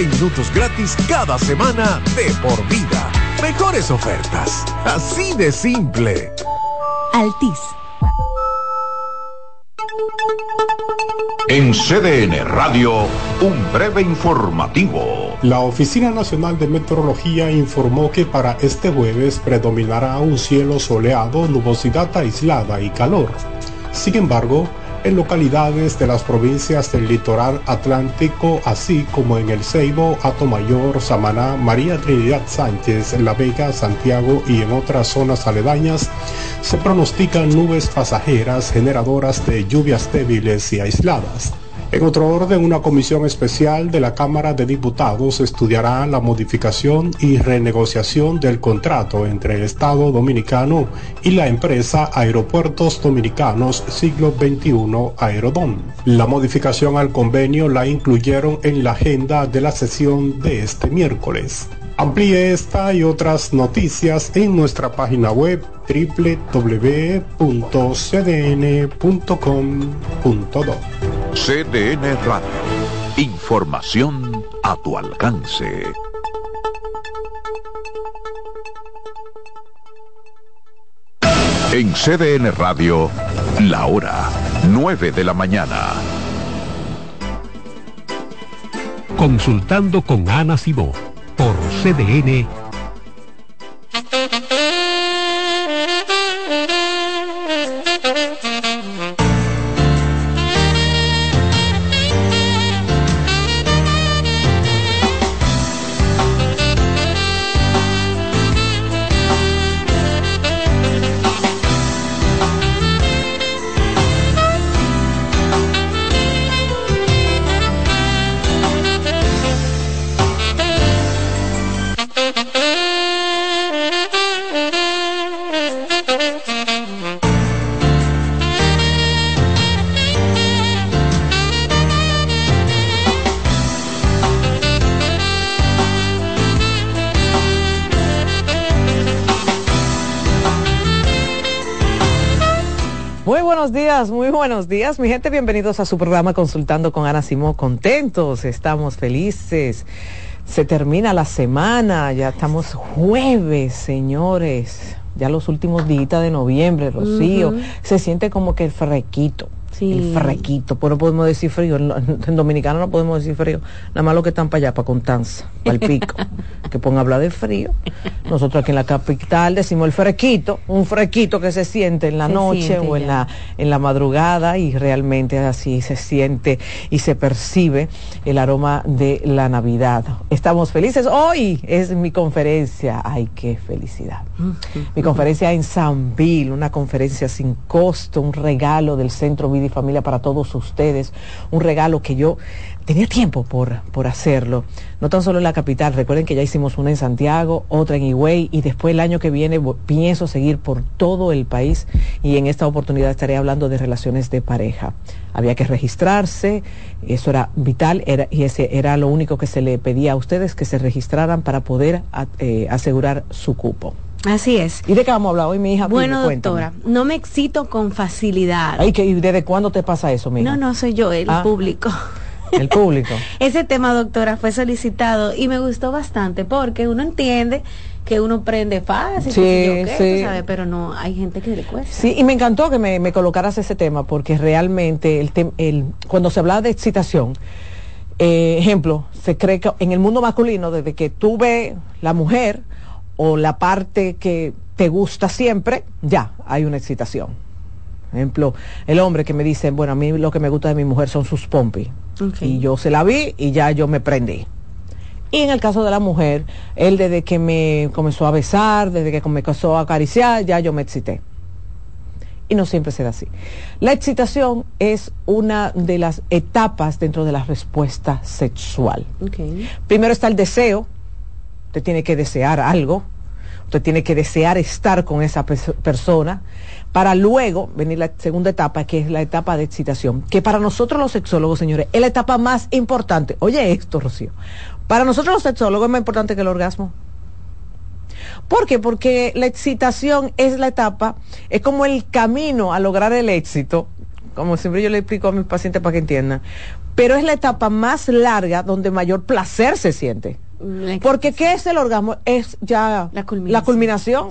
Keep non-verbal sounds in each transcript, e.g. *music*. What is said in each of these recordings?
minutos gratis cada semana de por vida. Mejores ofertas. Así de simple. Altis. En CDN Radio, un breve informativo. La Oficina Nacional de Meteorología informó que para este jueves predominará un cielo soleado, nubosidad aislada y calor. Sin embargo, en localidades de las provincias del litoral atlántico, así como en el Ceibo, Atomayor, Samaná, María Trinidad Sánchez, La Vega, Santiago y en otras zonas aledañas, se pronostican nubes pasajeras generadoras de lluvias débiles y aisladas. En otro orden, una comisión especial de la Cámara de Diputados estudiará la modificación y renegociación del contrato entre el Estado dominicano y la empresa Aeropuertos Dominicanos Siglo XXI Aerodón. La modificación al convenio la incluyeron en la agenda de la sesión de este miércoles. Amplíe esta y otras noticias en nuestra página web www.cdn.com.do. CDN Radio. Información a tu alcance. En CDN Radio, la hora 9 de la mañana. Consultando con Ana Simó por CDN buenos días, mi gente. Bienvenidos a su programa Consultando con Ana Simón. Contentos, estamos felices. Se termina la semana, ya estamos jueves, señores. Ya los últimos días de noviembre, Rocío. Se siente como que el el frequito, pero no podemos decir frío, en, dominicano no podemos decir frío, nada más lo que están para allá, para Contanza, para el pico, *laughs* que pongan a hablar de frío. Nosotros aquí en la capital decimos el frequito, un frequito que se siente en la noche o en la, en la madrugada y realmente así se siente y se percibe el aroma de la Navidad. Estamos felices, hoy es mi conferencia, ay qué felicidad. Mi conferencia en San Bill, una conferencia sin costo, un regalo del Centro Vida y Familia para todos ustedes, un regalo que yo tenía tiempo por, por hacerlo, no tan solo en la capital, recuerden que ya hicimos una en Santiago, otra en Higüey y después el año que viene pienso seguir por todo el país y en esta oportunidad estaré hablando de relaciones de pareja. Había que registrarse, eso era vital era, y ese era lo único que se le pedía a ustedes, que se registraran para poder eh, asegurar su cupo. Así es. ¿Y de qué vamos a hablar hoy, mi hija? Bueno, doctora, no me excito con facilidad. Ay, ¿y desde cuándo te pasa eso, mi No, no, soy yo, el ah. público. El público. *laughs* Ese tema, doctora, fue solicitado y me gustó bastante porque uno entiende que uno prende fácil, sí, sí. pero no, hay gente que le cuesta. Sí, y me encantó que me, colocaras ese tema porque realmente el, el cuando se habla de excitación, eh, ejemplo, se cree que en el mundo masculino, desde que tú ves la mujer, o la parte que te gusta siempre, ya hay una excitación. ejemplo, el hombre que me dice, bueno, a mí lo que me gusta de mi mujer son sus pompis. Y yo se la vi y ya yo me prendí. Y en el caso de la mujer, él desde que me comenzó a besar, desde que me comenzó a acariciar, ya yo me excité. Y no siempre será así. La excitación es una de las etapas dentro de la respuesta sexual. Primero está el deseo, Usted tiene que desear algo, usted tiene que desear estar con esa persona, para luego venir la segunda etapa, que es la etapa de excitación, que para nosotros los sexólogos, señores, es la etapa más importante. Oye esto, Rocío. Para nosotros los sexólogos es más importante que el orgasmo. ¿Por qué? Porque la excitación es la etapa, es como el camino a lograr el éxito como siempre yo le explico a mis pacientes para que entiendan, pero es la etapa más larga donde mayor placer se siente. Porque ¿qué es el orgasmo? Es ya la culminación.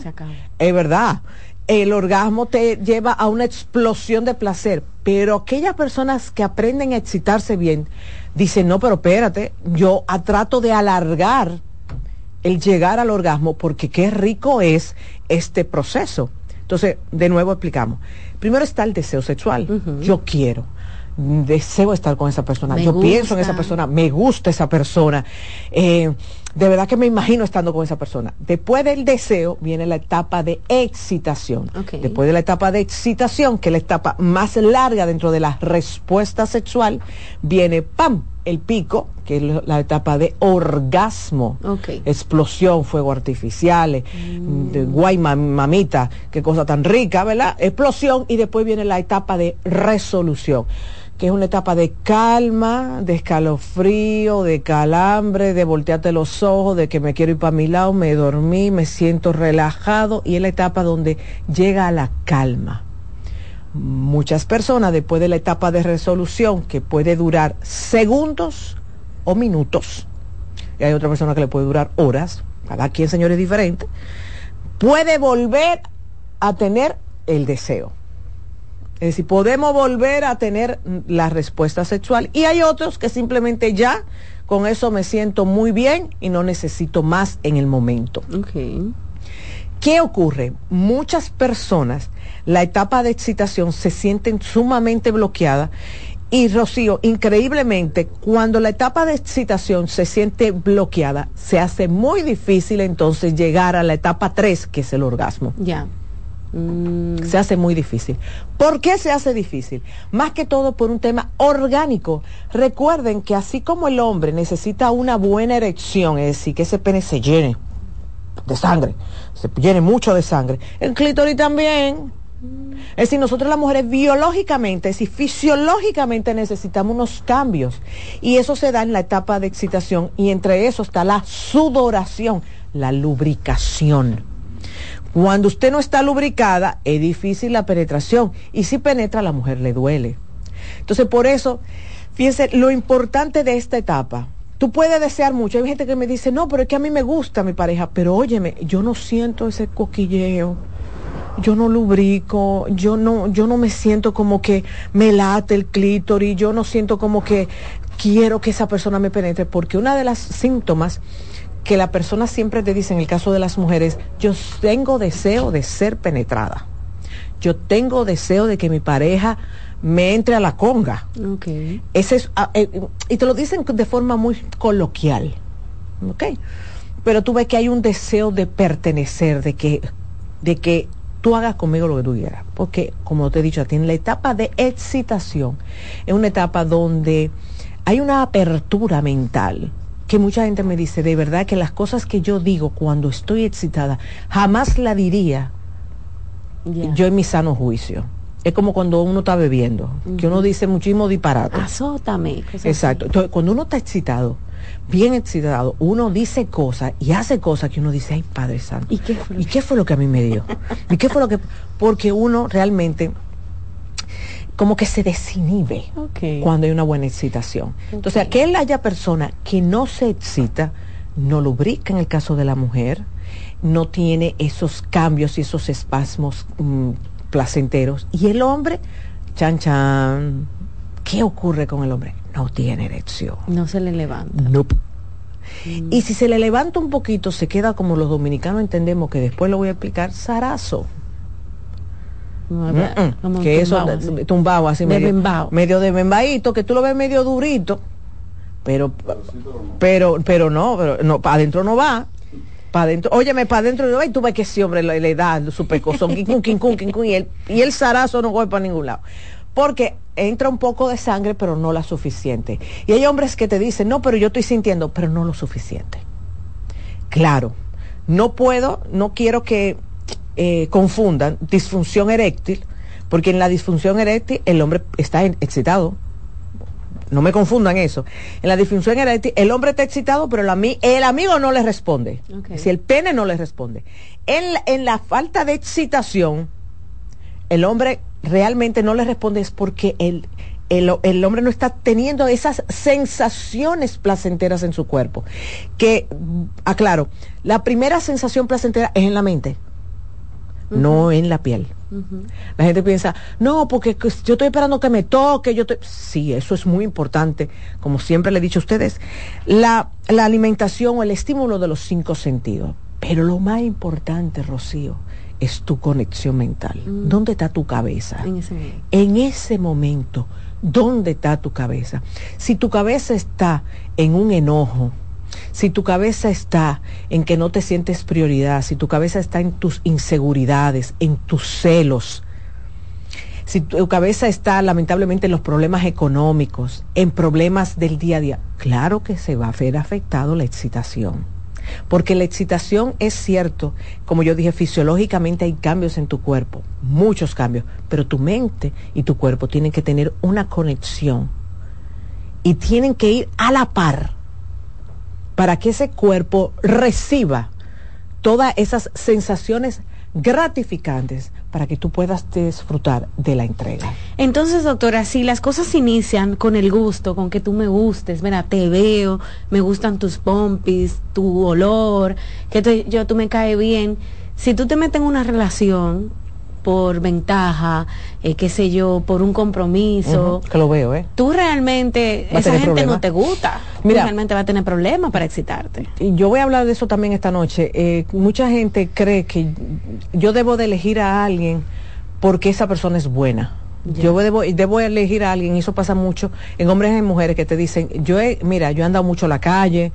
Es verdad. El orgasmo te lleva a una explosión de placer, pero aquellas personas que aprenden a excitarse bien dicen, no, pero espérate, yo trato de alargar el llegar al orgasmo porque qué rico es este proceso. Entonces, de nuevo explicamos. Primero está el deseo sexual. Yo quiero deseo estar con esa persona, yo pienso en esa persona, me gusta esa persona, eh, de verdad que me imagino estando con esa persona. Después del deseo viene la etapa de excitación. Después de la etapa de excitación, que es la etapa más larga dentro de la respuesta sexual, viene ¡pam! el pico, que es la etapa de orgasmo, explosión, fuego artificiales, mm. guay mamita, qué cosa tan rica, ¿verdad? Explosión y después viene la etapa de resolución que es una etapa de calma, de escalofrío, de calambre, de voltearte los ojos, de que me quiero ir para mi lado, me dormí, me siento relajado y es la etapa donde llega a la calma. Muchas personas después de la etapa de resolución, que puede durar segundos o minutos, y hay otra persona que le puede durar horas, cada quien señor es diferente, puede volver a tener el deseo es decir, podemos volver a tener la respuesta sexual. Y hay otros que simplemente ya con eso me siento muy bien y no necesito más en el momento. ¿Qué ocurre? Muchas personas, la etapa de excitación se sienten sumamente bloqueada. Y Rocío, increíblemente, cuando la etapa de excitación se siente bloqueada, se hace muy difícil entonces llegar a la etapa 3, que es el orgasmo. Ya. Mm. Se hace muy difícil. ¿Por qué se hace difícil? Más que todo por un tema orgánico. Recuerden que así como el hombre necesita una buena erección, es decir, que ese pene se llene de sangre, se llene mucho de sangre, el clítoris también. Es decir, nosotros las mujeres biológicamente, es decir, fisiológicamente necesitamos unos cambios. Y eso se da en la etapa de excitación y entre eso está la sudoración, la lubricación. Cuando usted no está lubricada, es difícil la penetración. Y si penetra, la mujer le duele. Entonces, por eso, fíjense, lo importante de esta etapa, tú puedes desear mucho. Hay gente que me dice, no, pero es que a mí me gusta mi pareja, pero óyeme, yo no siento ese coquilleo. Yo no lubrico, yo no, yo no me siento como que me late el clítoris, yo no siento como que quiero que esa persona me penetre, porque una de las síntomas que la persona siempre te dice, en el caso de las mujeres, yo tengo deseo de ser penetrada. Yo tengo deseo de que mi pareja me entre a la conga. Okay. Ese es, ah, eh, y te lo dicen de forma muy coloquial. Okay. Pero tú ves que hay un deseo de pertenecer, de que, de que tú hagas conmigo lo que tú quieras. Porque, como te he dicho, en la etapa de excitación es una etapa donde hay una apertura mental que mucha gente me dice, de verdad que las cosas que yo digo cuando estoy excitada, jamás la diría yo en mi sano juicio. Es como cuando uno está bebiendo, que uno dice muchísimo disparate. Azótame. Exacto. Entonces, cuando uno está excitado, bien excitado, uno dice cosas y hace cosas que uno dice, ay Padre Santo. ¿Y qué fue lo, ¿Y qué, fue lo que a mí me dio? *laughs* ¿Y qué fue lo que...? Porque uno realmente como que se desinhibe cuando hay una buena excitación. Entonces, aquella haya persona que no se excita, no lubrica en el caso de la mujer, no tiene esos cambios y esos espasmos mm, placenteros. Y el hombre, chan chan, ¿qué ocurre con el hombre? No tiene erección. No se le levanta. No. Y si se le levanta un poquito, se queda como los dominicanos entendemos que después lo voy a explicar, zarazo que eso tumbado así medio, medio de membadito, que tú lo ves medio durito, pero pero pero no, pero no para adentro no va. Para adentro, óyeme, para adentro no va y tú ves que ese hombre le, da su pecozón, y el, y el zarazo no va para ningún lado. Porque entra un poco de sangre, pero no la suficiente. Y hay hombres que te dicen, no, pero yo estoy sintiendo, pero no lo suficiente. Claro, no puedo, no quiero que eh, confundan disfunción eréctil, porque en la disfunción eréctil el hombre está excitado. No me confundan eso. En la disfunción eréctil el hombre está excitado, pero el, el amigo no le responde. Si el pene no le responde. En, en la falta de excitación, el hombre realmente no le responde es porque el, el, hombre no está teniendo esas sensaciones placenteras en su cuerpo. Que, aclaro, la primera sensación placentera es en la mente, no en la piel. La gente piensa, no, porque yo estoy esperando que me toque, yo estoy... Sí, eso es muy importante, como siempre le he dicho a ustedes, la, la alimentación o el estímulo de los cinco sentidos. Pero lo más importante, Rocío, es tu conexión mental. Mm. ¿Dónde está tu cabeza? En ese, en ese momento, ¿dónde está tu cabeza? Si tu cabeza está en un enojo, si tu cabeza está en que no te sientes prioridad, si tu cabeza está en tus inseguridades, en tus celos, si tu cabeza está lamentablemente en los problemas económicos, en problemas del día a día, claro que se va a ver afectado la excitación. Porque la excitación es cierto, como yo dije, fisiológicamente hay cambios en tu cuerpo, muchos cambios, pero tu mente y tu cuerpo tienen que tener una conexión y tienen que ir a la par para que ese cuerpo reciba todas esas sensaciones gratificantes para que tú puedas disfrutar de la entrega. Entonces, doctora, si las cosas inician con el gusto, con que tú me gustes, mira, te veo, me gustan tus pompis, tu olor, que yo tú me cae bien, si tú te metes en una relación por ventaja, eh, qué sé yo, por un compromiso. que lo veo, ¿eh? Tú realmente, esa gente no te gusta. Mira, realmente va a tener problemas para excitarte. Y yo voy a hablar de eso también esta noche. Eh, mucha gente cree que yo debo de elegir a alguien porque esa persona es buena. Yo debo, debo elegir a alguien, y eso pasa mucho en hombres y en mujeres que te dicen, yo he, mira, yo he andado mucho a la calle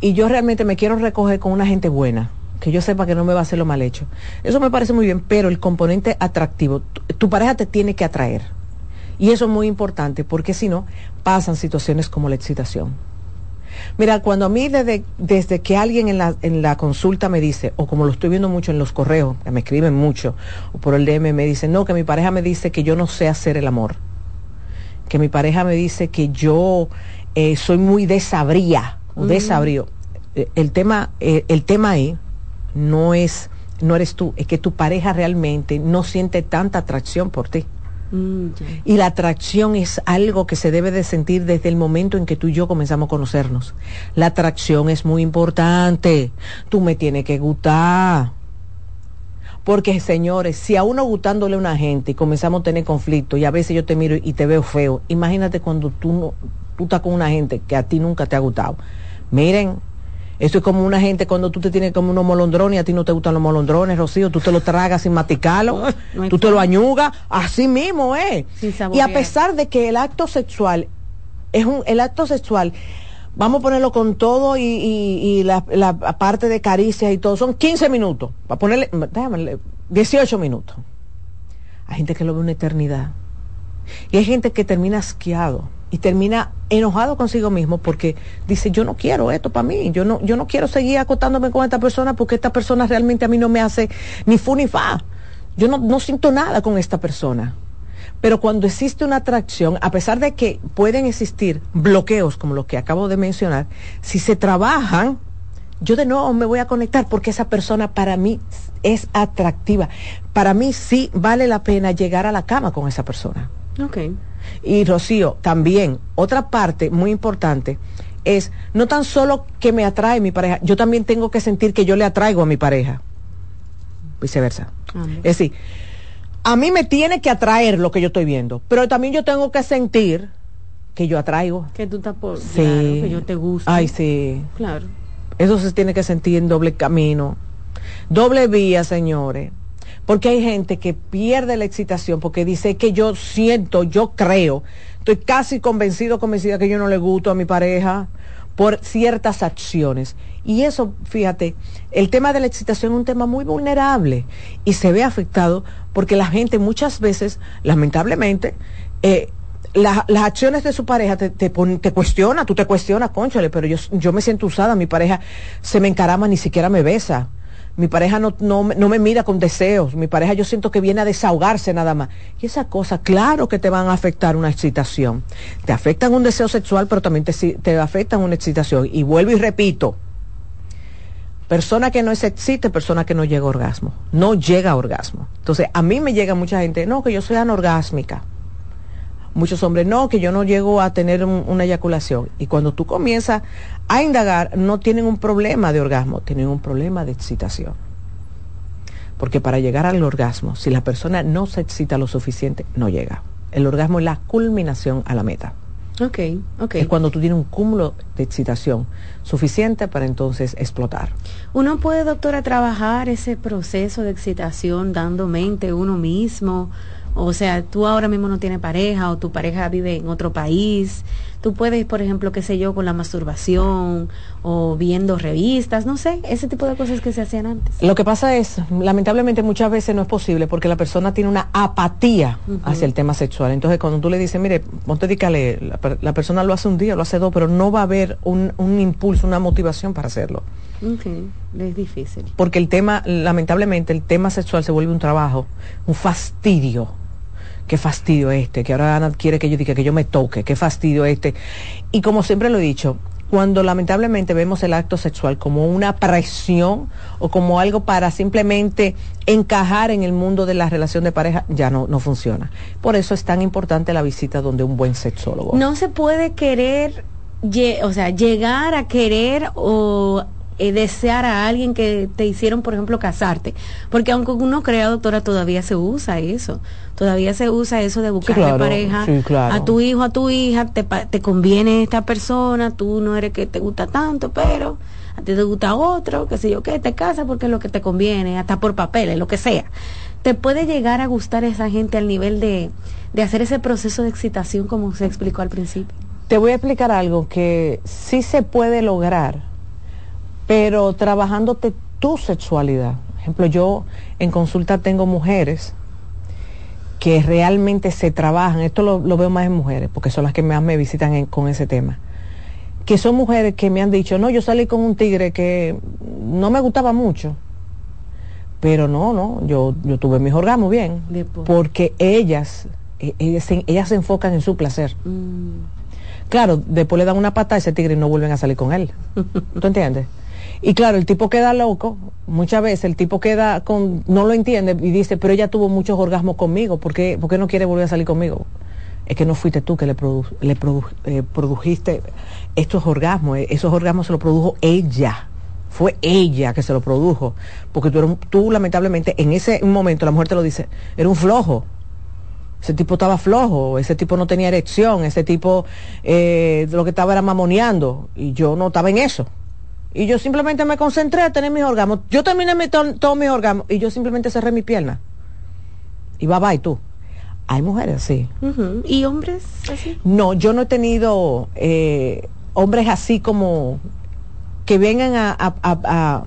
y yo realmente me quiero recoger con una gente buena que yo sepa que no me va a hacer lo mal hecho. Eso me parece muy bien, pero el componente atractivo, tu, pareja te tiene que atraer. Y eso es muy importante, porque si no, pasan situaciones como la excitación. Mira, cuando a mí desde, desde que alguien en la, en la consulta me dice, o como lo estoy viendo mucho en los correos, que me escriben mucho, o por el DM me dicen, no, que mi pareja me dice que yo no sé hacer el amor, que mi pareja me dice que yo eh, soy muy desabría, o desabrío. Eh, el tema, eh, el tema ahí no es, no eres tú, es que tu pareja realmente no siente tanta atracción por ti. Mm, y la atracción es algo que se debe de sentir desde el momento en que tú y yo comenzamos a conocernos. La atracción es muy importante. Tú me tienes que gustar. Porque, señores, si a uno gustándole a una gente y comenzamos a tener conflicto y a veces yo te miro y te veo feo, imagínate cuando tú, no, tú estás con una gente que a ti nunca te ha gustado. Miren, eso es como una gente cuando tú te tienes como unos molondrones y a ti no te gustan los molondrones, Rocío, tú te lo tragas sin maticarlo, tú te lo añugas, así mismo ¿eh? y a pesar de que el acto sexual es un, el acto sexual, vamos a ponerlo con todo y, la, parte de caricias y todo, son 15 minutos, para ponerle, déjame, 18 minutos. Hay gente que lo ve una eternidad. Y hay gente que termina asqueado y termina enojado consigo mismo porque dice yo no quiero esto para mí yo no yo no quiero seguir acostándome con esta persona porque esta persona realmente a mí no me hace ni fu ni fa. Yo no, no siento nada con esta persona pero cuando existe una atracción a pesar de que pueden existir bloqueos como los que acabo de mencionar si se trabajan yo de nuevo me voy a conectar porque esa persona para mí es atractiva. Para mí sí vale la pena llegar a la cama con esa persona. Okay y Rocío, también, otra parte muy importante es no tan solo que me atrae mi pareja, yo también tengo que sentir que yo le atraigo a mi pareja. Viceversa. Es decir, a mí me tiene que atraer lo que yo estoy viendo, pero también yo tengo que sentir que yo atraigo. Que tú estás por... Sí. que yo te gusto. Ay, sí. Claro. Eso se tiene que sentir en doble camino. Doble vía, señores. Porque hay gente que pierde la excitación porque dice que yo siento, yo creo, estoy casi convencido, convencida que yo no le gusto a mi pareja por ciertas acciones. Y eso, fíjate, el tema de la excitación es un tema muy vulnerable y se ve afectado porque la gente muchas veces, lamentablemente, eh, las acciones de su pareja te, te, te cuestiona, tú te cuestionas, conchale, pero yo, yo me siento usada, mi pareja se me encarama, ni siquiera me besa mi pareja no, no, me mira con deseos, mi pareja yo siento que viene a desahogarse nada más. Y esas cosas, claro que te van a afectar una excitación. Te afectan un deseo sexual, pero también te, te afectan una excitación. Y vuelvo y repito, Persona que no es excite, persona que no llega a orgasmo. No llega a orgasmo. Entonces, a mí me llega mucha gente, no, que yo soy anorgásmica. Muchos hombres, no, que yo no llego a tener una eyaculación. Y cuando tú comienzas a indagar, no tienen un problema de orgasmo, tienen un problema de excitación. Porque para llegar al orgasmo, si la persona no se excita lo suficiente, no llega. El orgasmo es la culminación a la meta. Ok, ok. Es cuando tú tienes un cúmulo de excitación suficiente para entonces explotar. Uno puede, doctora, trabajar ese proceso de excitación dando mente uno mismo, o sea, tú ahora mismo no tienes pareja o tu pareja vive en otro país. Tú puedes, por ejemplo, qué sé yo, con la masturbación o viendo revistas, no sé, ese tipo de cosas que se hacían antes. Lo que pasa es, lamentablemente muchas veces no es posible porque la persona tiene una apatía hacia el tema sexual. Entonces, cuando tú le dices, mire, ponte dícale, la, la, persona lo hace un día, lo hace dos, pero no va a haber un, un impulso, una motivación para hacerlo. Okay. Es difícil. Porque el tema, lamentablemente, el tema sexual se vuelve un trabajo, un fastidio qué fastidio este, que ahora Ana quiere que yo diga que yo me toque, qué fastidio este. Y como siempre lo he dicho, cuando lamentablemente vemos el acto sexual como una presión o como algo para simplemente encajar en el mundo de la relación de pareja, ya no, no funciona. Por eso es tan importante la visita donde un buen sexólogo. No se puede querer, o sea, llegar a querer o eh, desear a alguien que te hicieron, por ejemplo, casarte. Porque aunque uno crea, doctora, todavía se usa eso. Todavía se usa eso de buscar pareja a tu hijo, a tu hija, te, te conviene esta persona, tú no eres que te gusta tanto, pero a ti te gusta otro, que sé yo qué, te casa porque es lo que te conviene, hasta por papeles, lo que sea. Te puede llegar a gustar esa gente al nivel de, de hacer ese proceso de excitación como se explicó al principio. Te voy a explicar algo que sí se puede lograr pero trabajándote tu sexualidad. Por ejemplo, yo en consulta tengo mujeres que realmente se trabajan, esto lo, veo más en mujeres, porque son las que más me visitan con ese tema, que son mujeres que me han dicho, no, yo salí con un tigre que no me gustaba mucho, pero no, no, yo, yo tuve mis orgasmos bien, porque ellas, e, ellas, ellas, se enfocan en su placer. Mm. Claro, después le dan una pata a ese tigre y no vuelven a salir con él. *laughs* ¿Tú entiendes? Y claro, el tipo queda loco, muchas veces el tipo queda con, no lo entiende y dice, pero ella tuvo muchos orgasmos conmigo, ¿por qué, no quiere volver a salir conmigo? Es que no fuiste tú que le, le eh, produjiste estos orgasmos, eh, esos orgasmos se los produjo ella, fue ella que se lo produjo, porque tú, tú lamentablemente en ese momento, la mujer te lo dice, era un flojo, ese tipo estaba flojo, ese tipo no tenía erección, ese tipo eh, lo que estaba era mamoneando y yo no estaba en eso. Y yo simplemente me concentré a tener mis orgasmos. Yo terminé todos mis orgasmos y yo simplemente cerré mi pierna. Y va, va, y tú. Hay mujeres así. ¿Y hombres así? No, yo no he tenido eh, hombres así como que vengan a,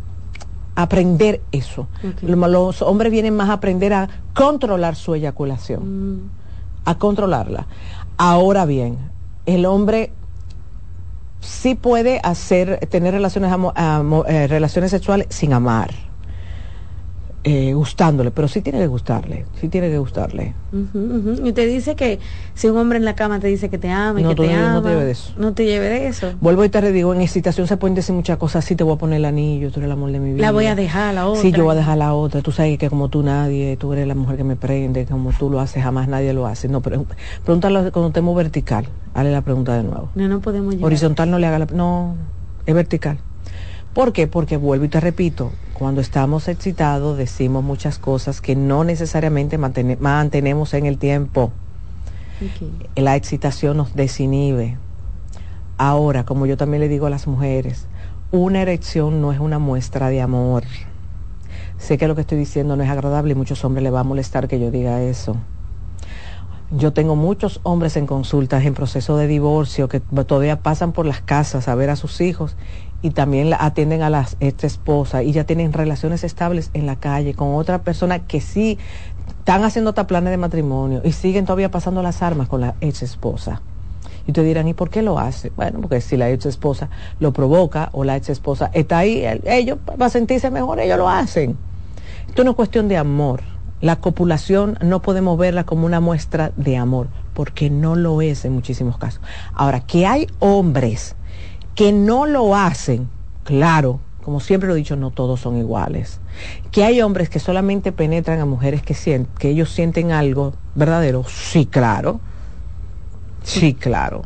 aprender eso. Los, hombres vienen más a aprender a controlar su eyaculación, mm. a controlarla. Ahora bien, el hombre sí puede hacer, tener relaciones, eh, relaciones sexuales sin amar eh, gustándole, pero sí tiene que gustarle, sí tiene que gustarle. Y te dice que si un hombre en la cama te dice que te ama y que te ama, no te lleve de eso. No te lleve de eso. Vuelvo y te digo, en excitación se pueden decir muchas cosas, sí te voy a poner el anillo, tú eres el amor de mi vida. La voy a dejar la otra. Sí, yo voy a dejar la otra, tú sabes que como tú nadie, tú eres la mujer que me prende, como tú lo haces, jamás nadie lo hace. No, pero pregúntalo cuando estemos vertical, hazle la pregunta de nuevo. No, no podemos llegar. Horizontal no le haga la... No, es vertical. ¿Por qué? Porque vuelvo y te repito, cuando estamos excitados decimos muchas cosas que no necesariamente mantenemos en el tiempo. La excitación nos desinhibe. Ahora, como yo también le digo a las mujeres, una erección no es una muestra de amor. Sé que lo que estoy diciendo no es agradable y muchos hombres le va a molestar que yo diga eso. Yo tengo muchos hombres en consultas en proceso de divorcio que todavía pasan por las casas a ver a sus hijos y también atienden a la ex esposa y ya tienen relaciones estables en la calle con otra persona que sí están haciendo hasta planes de matrimonio y siguen todavía pasando las armas con la ex esposa. Y te dirán, ¿y por qué lo hace? Bueno, porque si la ex esposa lo provoca o la ex esposa está ahí, ellos, para sentirse mejor, ellos lo hacen. Esto no es cuestión de amor. La copulación no podemos verla como una muestra de amor, porque no lo es en muchísimos casos. Ahora, que hay hombres que no lo hacen, claro, como siempre lo he dicho, no todos son iguales. Que hay hombres que solamente penetran a mujeres que, sienten, que ellos sienten algo verdadero, sí, claro. Sí, claro.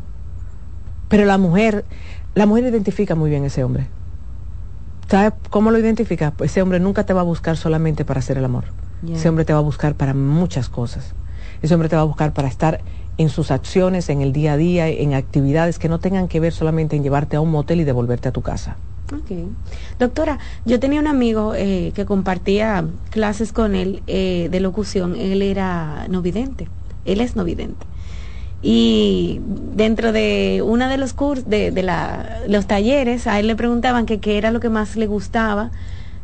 Pero la mujer, la mujer identifica muy bien ese hombre. ¿Sabe cómo lo identifica? Pues ese hombre nunca te va a buscar solamente para hacer el amor. Ese hombre te va a buscar para muchas cosas. Ese hombre te va a buscar para estar en sus acciones, en el día a día, en actividades que no tengan que ver solamente en llevarte a un motel y devolverte a tu casa. Doctora, yo tenía un amigo eh, que compartía clases con él eh, de locución. Él era no vidente. Él es no vidente. Y dentro de uno de los cursos, de, la, los talleres, a él le preguntaban qué era lo que más le gustaba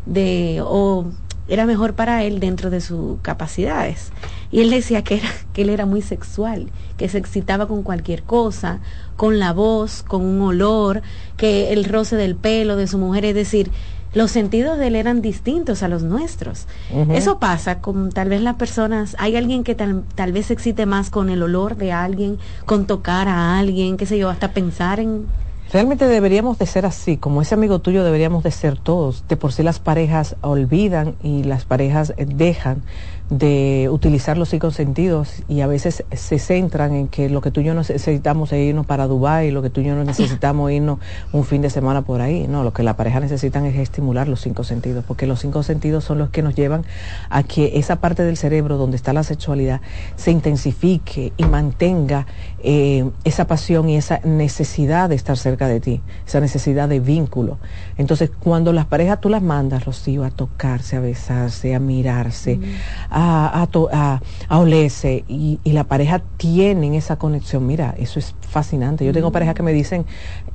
de, o era mejor para él dentro de sus capacidades. Y él decía que, era, que él era muy sexual, que se excitaba con cualquier cosa, con la voz, con un olor, que el roce del pelo de su mujer, es decir, los sentidos de él eran distintos a los nuestros. Eso pasa con tal vez las personas, hay alguien que tal, tal vez se excite más con el olor de alguien, con tocar a alguien, qué sé yo, hasta pensar en... Realmente deberíamos de ser así, como ese amigo tuyo deberíamos de ser todos. De por sí las parejas olvidan y las parejas dejan de utilizar los cinco sentidos y a veces se centran en que lo que tú y yo necesitamos es irnos para Dubái, lo que tú y yo no necesitamos *laughs* irnos un fin de semana por ahí. No, lo que la pareja necesitan es estimular los cinco sentidos, porque los cinco sentidos son los que nos llevan a que esa parte del cerebro donde está la sexualidad se intensifique y mantenga eh, esa pasión y esa necesidad de estar cerca de ti, esa necesidad de vínculo. Entonces, cuando las parejas tú las mandas, Rocío, a tocarse, a besarse, a mirarse, a a, a, a, olerse y, la pareja tienen esa conexión. Mira, eso es fascinante. Yo tengo mm. parejas que me dicen,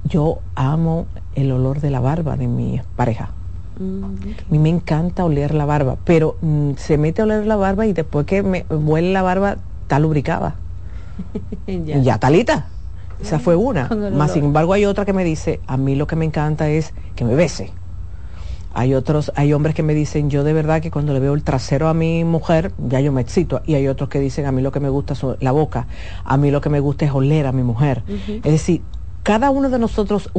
yo amo el olor de la barba de mi pareja. Mm, a mí me encanta oler la barba, pero mm, se mete a oler la barba y después que me huele la barba, está lubricada. *laughs* ya. ya talita. Esa fue una. Más sin embargo hay otra que me dice, a mí lo que me encanta es que me bese. Hay otros, hay hombres que me dicen, yo de verdad que cuando le veo el trasero a mi mujer, ya yo me excito. Y hay otros que dicen, a mí lo que me gusta es la boca, a mí lo que me gusta es oler a mi mujer. Es decir, cada uno de nosotros,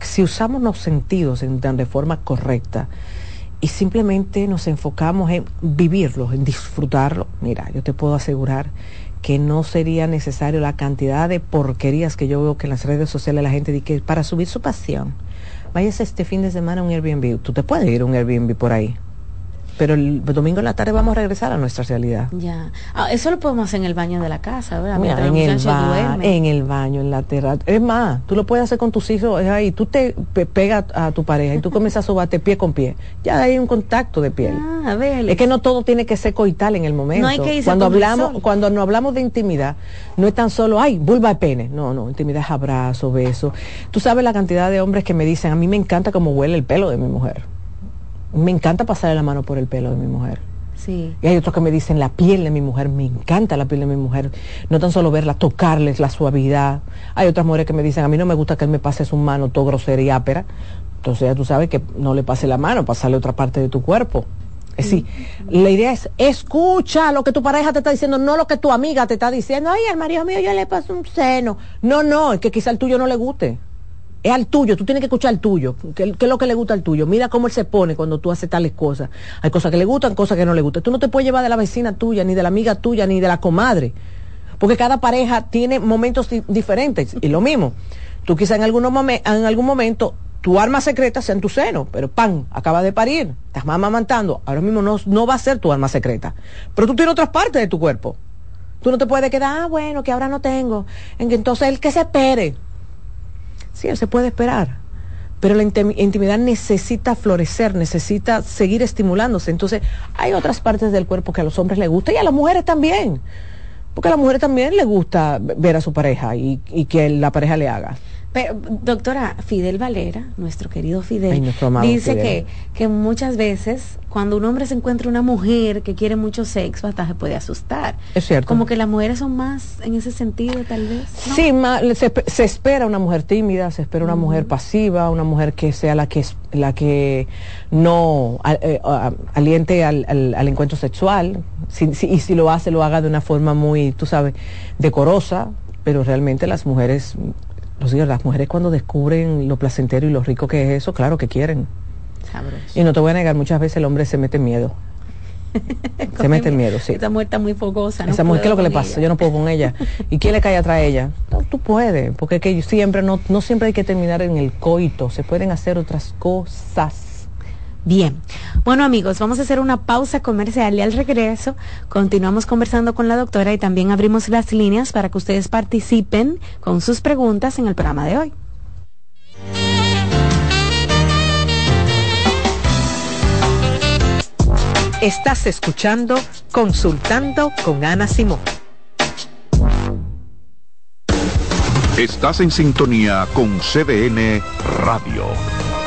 si usamos los sentidos en, de forma correcta y simplemente nos enfocamos en vivirlos, en disfrutarlo, mira, yo te puedo asegurar que no sería necesario la cantidad de porquerías que yo veo que en las redes sociales la gente dice para subir su pasión vayas este fin de semana a un Airbnb. Tú te puedes ir a un Airbnb por ahí pero el domingo en la tarde vamos a regresar a nuestra realidad. Ya. Ah, eso lo podemos hacer en el baño de la casa, ¿verdad? en, el en el baño, en la terraza. Es más, tú lo puedes hacer con tus hijos ahí. Tú te pegas a tu pareja y tú comienzas a sobarte pie con pie. Ya hay un contacto de piel. Ah, es que no todo tiene que ser coital en el momento. No hay que irse cuando hablamos, cuando no hablamos de intimidad, no es tan solo, ay, vulva de pene. No, no, intimidad es abrazo, beso. Tú sabes la cantidad de hombres que me dicen, a mí me encanta cómo huele el pelo de mi mujer me encanta pasarle la mano por el pelo de mi mujer. Sí. Y hay otros que me dicen la piel de mi mujer, me encanta la piel de mi mujer. No tan solo verla, tocarles la suavidad. Hay otras mujeres que me dicen, a mí no me gusta que él me pase su mano todo grosera y ápera. Entonces ya tú sabes que no le pase la mano, pasarle otra parte de tu cuerpo. Es decir, la idea es escucha lo que tu pareja te está diciendo, no lo que tu amiga te está diciendo. Ay, al marido mío yo le paso un seno. No, no, es que quizá el tuyo no le guste es al tuyo, tú tienes que escuchar al tuyo, ¿Qué, es lo que le gusta al tuyo. Mira cómo él se pone cuando tú haces tales cosas. Hay cosas que le gustan, cosas que no le gustan. Tú no te puedes llevar de la vecina tuya, ni de la amiga tuya, ni de la comadre, porque cada pareja tiene momentos diferentes. Y lo mismo, tú quizás en, algún momento tu arma secreta sea en tu seno, pero pan, acaba de parir, estás amamantando, ahora mismo no, no va a ser tu arma secreta, pero tú tienes otras partes de tu cuerpo. Tú no te puedes quedar, ah, bueno, que ahora no tengo. Entonces, el que se espere. Sí, se puede esperar, pero la intimidad necesita florecer, necesita seguir estimulándose. Entonces, hay otras partes del cuerpo que a los hombres les gusta y a las mujeres también, porque a las mujeres también les gusta ver a su pareja y, y que la pareja le haga. Pero, doctora, Fidel Valera, nuestro querido Fidel, dice Que, que muchas veces cuando un hombre se encuentra una mujer que quiere mucho sexo, hasta se puede asustar. Es cierto. Como que las mujeres son más en ese sentido, tal vez. Sí, se, espera una mujer tímida, se espera una mujer pasiva, una mujer que sea la que, la que no eh, aliente al, al, encuentro sexual. y si lo hace, lo haga de una forma muy, tú sabes, decorosa, pero realmente las mujeres los las mujeres cuando descubren lo placentero y lo rico que es eso, claro que quieren. Y no te voy a negar, muchas veces el hombre se mete miedo. *laughs* se mete miedo, sí. Esa mujer está muy fogosa. Esa mujer, ¿qué es lo que le pasa? Yo no puedo con ella. *laughs* ¿Y quién le cae atrás de ella? No, tú puedes, porque que siempre, no, no siempre hay que terminar en el coito, se pueden hacer otras cosas. Bien, bueno amigos, vamos a hacer una pausa comercial y al regreso continuamos conversando con la doctora y también abrimos las líneas para que ustedes participen con sus preguntas en el programa de hoy. Estás escuchando Consultando con Ana Simón. Estás en sintonía con CDN Radio.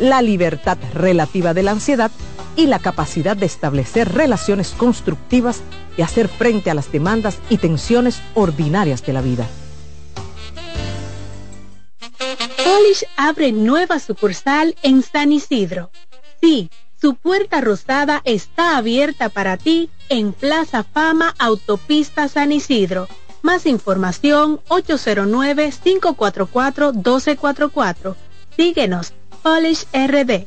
la libertad relativa de la ansiedad y la capacidad de establecer relaciones constructivas y hacer frente a las demandas y tensiones ordinarias de la vida. Polish abre nueva sucursal en San Isidro. Sí su puerta rosada está abierta para ti en Plaza Fama Autopista San Isidro. Más información 809-544-1244. Síguenos, Polish RD.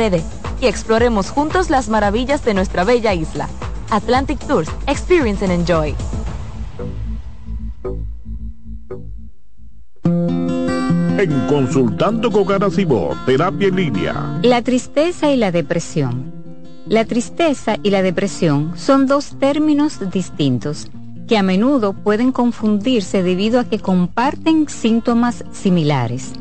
Y exploremos juntos las maravillas de nuestra bella isla. Atlantic Tours, Experience and Enjoy. En Consultando con Garacimo, Terapia en Línea. La tristeza y la depresión. La tristeza y la depresión son dos términos distintos que a menudo pueden confundirse debido a que comparten síntomas similares.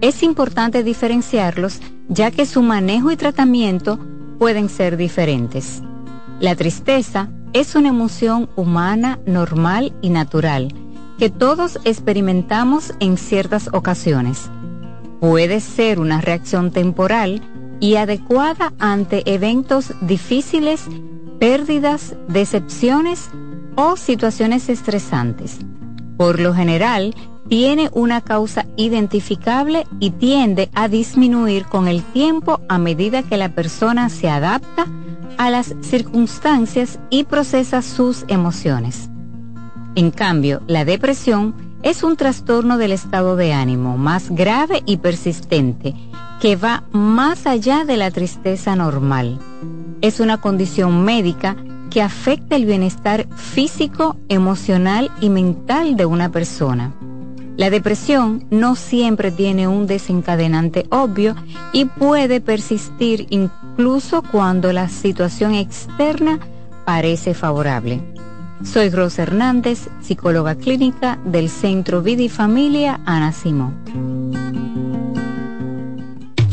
Es importante diferenciarlos ya que su manejo y tratamiento pueden ser diferentes. La tristeza es una emoción humana, normal y natural que todos experimentamos en ciertas ocasiones. Puede ser una reacción temporal y adecuada ante eventos difíciles, pérdidas, decepciones o situaciones estresantes. Por lo general, tiene una causa identificable y tiende a disminuir con el tiempo a medida que la persona se adapta a las circunstancias y procesa sus emociones. En cambio, la depresión es un trastorno del estado de ánimo más grave y persistente que va más allá de la tristeza normal. Es una condición médica que afecta el bienestar físico, emocional y mental de una persona. La depresión no siempre tiene un desencadenante obvio y puede persistir incluso cuando la situación externa parece favorable. Soy Rosa Hernández, psicóloga clínica del Centro Vida y Familia Ana Simón.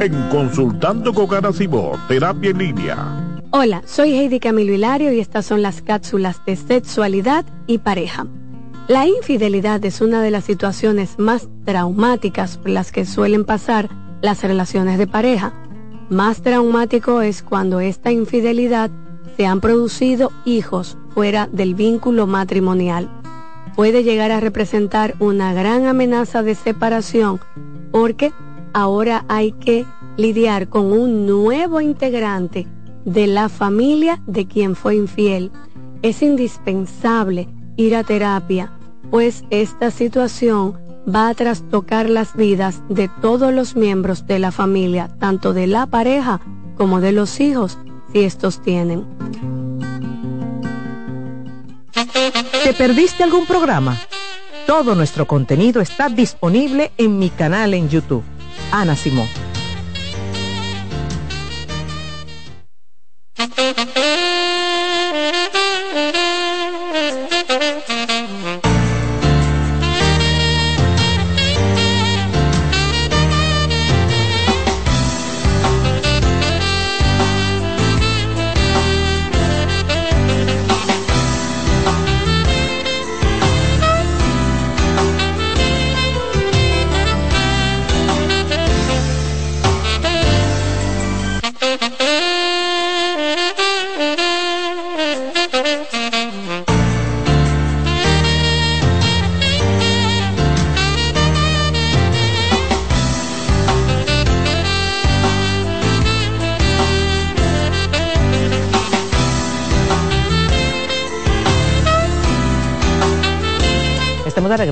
en Consultando con Terapia en Línea. Hola, soy Heidi Camilo Hilario y estas son las cápsulas de sexualidad y pareja. La infidelidad es una de las situaciones más traumáticas por las que suelen pasar las relaciones de pareja. Más traumático es cuando esta infidelidad se han producido hijos fuera del vínculo matrimonial. Puede llegar a representar una gran amenaza de separación porque ahora hay que lidiar con un nuevo integrante de la familia de quien fue infiel. Es indispensable ir a terapia, pues esta situación va a trastocar las vidas de todos los miembros de la familia, tanto de la pareja como de los hijos, si estos tienen. ¿Te perdiste algún programa? Todo nuestro contenido está disponible en mi canal en YouTube. Ana Simón.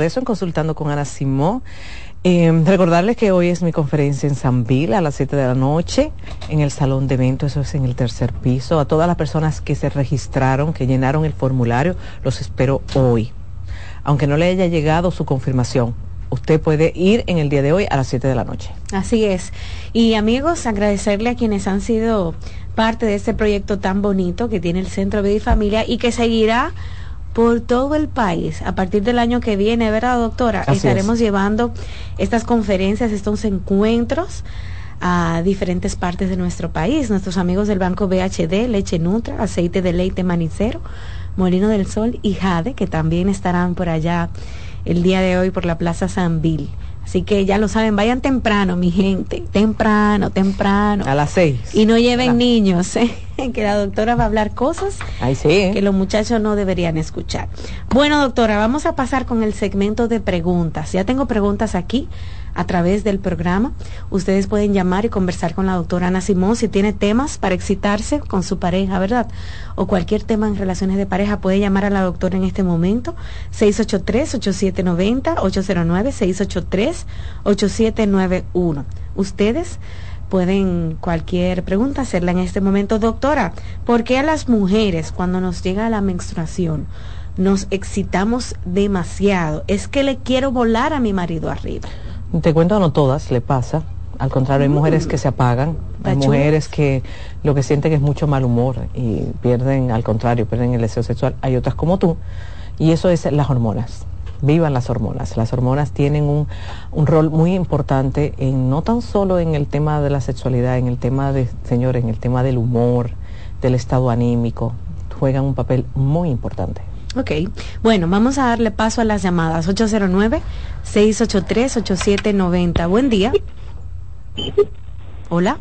Regreso en Consultando con Ana Simó. Eh, recordarles que hoy es mi conferencia en San Bill a las 7 de la noche en el salón de eventos, eso es en el tercer piso. A todas las personas que se registraron, que llenaron el formulario, los espero hoy. Aunque no le haya llegado su confirmación, usted puede ir en el día de hoy a las 7 de la noche. Así es. Y amigos, agradecerle a quienes han sido parte de este proyecto tan bonito que tiene el Centro Vida y Familia y que seguirá por todo el país. A partir del año que viene, ¿verdad, doctora? Así Estaremos es. llevando estas conferencias, estos encuentros a diferentes partes de nuestro país. Nuestros amigos del Banco BHD, Leche Nutra, Aceite de Leite Manicero, Molino del Sol y Jade, que también estarán por allá el día de hoy por la Plaza San Bill. Así que ya lo saben, vayan temprano, mi gente, temprano, temprano. A las 6. Y no lleven niños, ¿eh? *laughs* que la doctora va a hablar cosas Ahí sí. que los muchachos no deberían escuchar. Bueno, doctora, vamos a pasar con el segmento de preguntas. Ya tengo preguntas aquí a través del programa. Ustedes pueden llamar y conversar con la doctora Ana Simón si tiene temas para excitarse con su pareja, ¿verdad? O cualquier tema en relaciones de pareja, puede llamar a la doctora en este momento. 683-8790, 809-683-8791. Ustedes pueden cualquier pregunta hacerla en este momento. Doctora, ¿por qué a las mujeres cuando nos llega la menstruación nos excitamos demasiado? Es que le quiero volar a mi marido arriba. Te cuento, no todas le pasa. Al contrario, hay mujeres que se apagan, hay mujeres que lo que sienten es mucho mal humor y pierden, al contrario, pierden el deseo sexual. Hay otras como tú, y eso es las hormonas. Vivan las hormonas. Las hormonas tienen un, un rol muy importante en no tan solo en el tema de la sexualidad, en el tema de, señores, en el tema del humor, del estado anímico. Juegan un papel muy importante. Ok, bueno, vamos a darle paso a las llamadas. 809-683-8790. Buen día. Hola,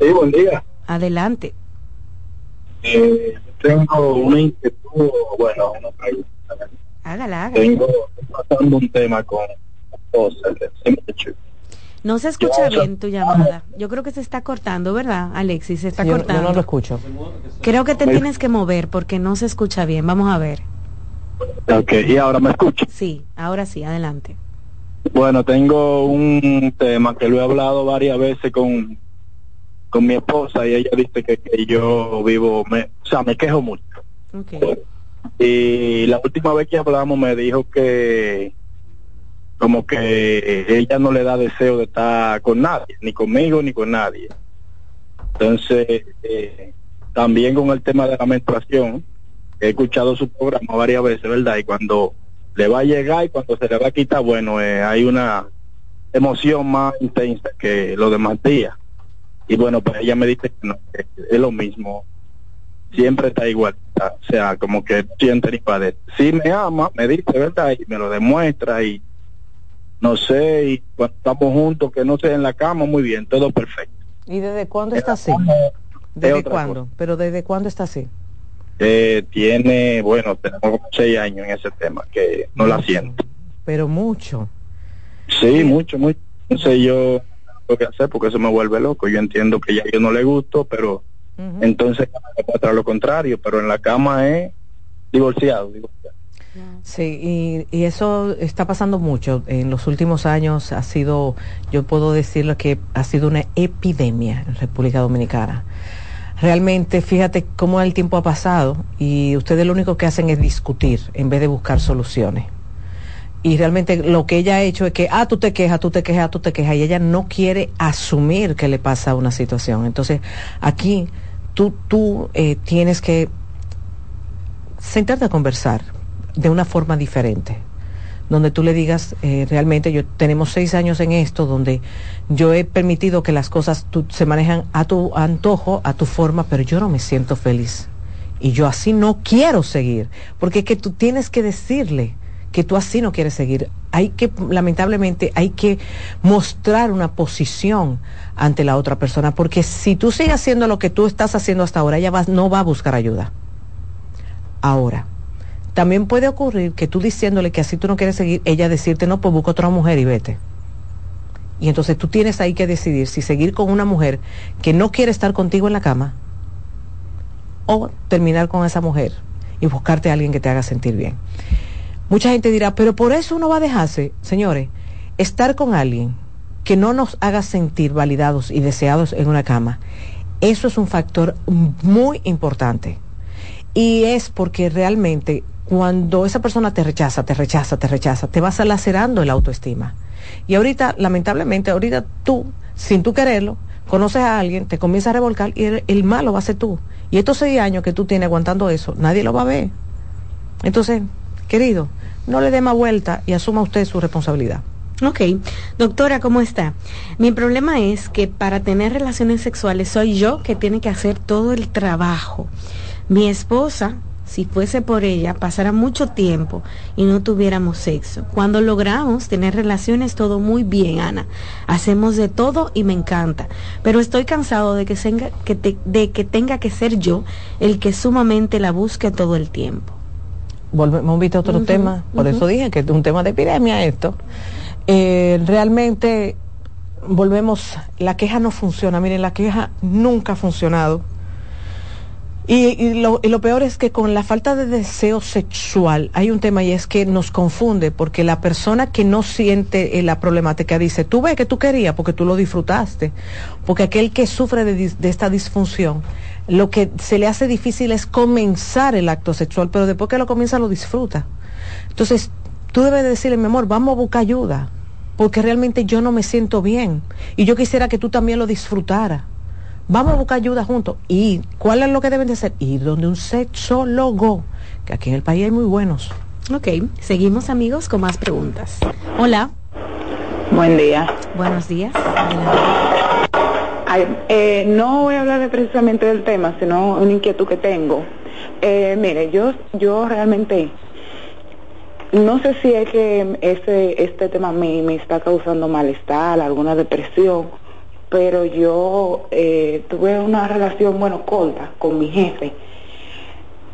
Sí, buen día. adelante. Eh, tengo una inquietud, bueno, una pregunta. Hágala, hágala. Tengo pasando un tema con mi esposa que se me echó. No se escucha bien tu llamada. Yo creo que se está cortando, ¿verdad, Alexis? Se está Yo, yo cortando. no lo escucho. Creo que te tienes que mover porque no se escucha bien. Vamos a ver. Ok, y ahora me escucha. Sí, ahora sí, adelante. Bueno, tengo un tema que lo he hablado varias veces con, con mi esposa y ella dice que, que yo vivo, me, o sea, me quejo mucho. Ok. Y la última vez que hablamos me dijo que como que ella no le da deseo de estar con nadie, ni conmigo ni con nadie. Entonces, eh, también con el tema de la menstruación, he escuchado su programa varias veces, ¿verdad? Y cuando le va a llegar y cuando se le va a quitar, bueno, eh, hay una emoción más intensa que los demás días. Y bueno, pues ella me dice que no, es lo mismo, siempre está igual, o sea, como que siente ni padece. Sí me ama, me dice, ¿verdad? Y me lo demuestra y no sé, y cuando estamos juntos, que no sé, en la cama, muy bien, todo perfecto. ¿Y desde cuándo está así? Es ¿Desde cuándo? Pero ¿desde cuándo está así? Eh, tiene, bueno, tenemos seis años en ese tema, que no la siento. Pero mucho. Sí, mucho, mucho. No sé yo lo que hacer porque eso me vuelve loco. Yo entiendo que ya yo no le gusto, pero Entonces para lo contrario, pero en la cama es divorciado. Sí, y, y, eso está pasando mucho. En los últimos años ha sido, yo puedo decirlo que ha sido una epidemia en República Dominicana. Realmente, fíjate cómo el tiempo ha pasado y ustedes lo único que hacen es discutir en vez de buscar soluciones. Y realmente lo que ella ha hecho es que, ah, tú te quejas, tú te quejas, tú te quejas, y ella no quiere asumir que le pasa una situación. Entonces, aquí tú, tú eh, tienes que sentarte a conversar de una forma diferente donde tú le digas eh, realmente yo tenemos seis años en esto donde yo he permitido que las cosas se manejan a tu antojo a tu forma pero yo no me siento feliz. Y yo así no quiero seguir porque es que tú tienes que decirle que tú así no quieres seguir. Hay que lamentablemente hay que mostrar una posición ante la otra persona porque si tú sigues haciendo lo que tú estás haciendo hasta ahora ella va, no va a buscar ayuda. Ahora también puede ocurrir que tú diciéndole que así tú no quieres seguir, ella decirte, no, pues busca otra mujer y vete. Y entonces tú tienes ahí que decidir si seguir con una mujer que no quiere estar contigo en la cama o terminar con esa mujer y buscarte a alguien que te haga sentir bien. Mucha gente dirá, pero por eso uno va a dejarse, señores, estar con alguien que no nos haga sentir validados y deseados en una cama, eso es un factor muy importante. Y es porque realmente cuando esa persona te rechaza, te rechaza, te rechaza, te vas lacerando el autoestima. Y ahorita, lamentablemente, ahorita tú, sin tú quererlo, conoces a alguien, te comienza a revolcar y el, malo va a ser tú. Y estos seis años que tú tienes aguantando eso, nadie lo va a ver. Entonces, querido, no le dé más vuelta y asuma usted su responsabilidad. Ok, doctora, ¿cómo está? Mi problema es que para tener relaciones sexuales soy yo que tiene que hacer todo el trabajo. Mi esposa si fuese por ella, pasara mucho tiempo y no tuviéramos sexo. Cuando logramos tener relaciones, todo muy bien, Ana. Hacemos de todo y me encanta. Pero estoy cansado de que, tenga, que de que, tenga que ser yo el que sumamente la busque todo el tiempo. Volvemos a otro tema, por eso dije que es un tema de epidemia esto. Eh, realmente volvemos, la queja no funciona, miren, la queja nunca ha funcionado y, lo, peor es que con la falta de deseo sexual hay un tema y es que nos confunde porque la persona que no siente eh, la problemática dice, tú ves que tú querías porque tú lo disfrutaste, porque aquel que sufre de, de, esta disfunción, lo que se le hace difícil es comenzar el acto sexual, pero después que lo comienza lo disfruta. Entonces, tú debes decirle, mi amor, vamos a buscar ayuda, porque realmente yo no me siento bien y yo quisiera que tú también lo disfrutaras Vamos a buscar ayuda juntos. ¿Y cuál es lo que deben de hacer? Ir donde un sexólogo, que aquí en el país hay muy buenos. Ok, seguimos amigos con más preguntas. Hola. Buen día. Buenos días. Eh, no voy a hablar precisamente del tema, sino una inquietud que tengo. Eh, mire, yo, yo realmente no sé si es que este, este tema me, me está causando malestar, alguna depresión, pero yo eh, tuve una relación, bueno, corta con mi jefe.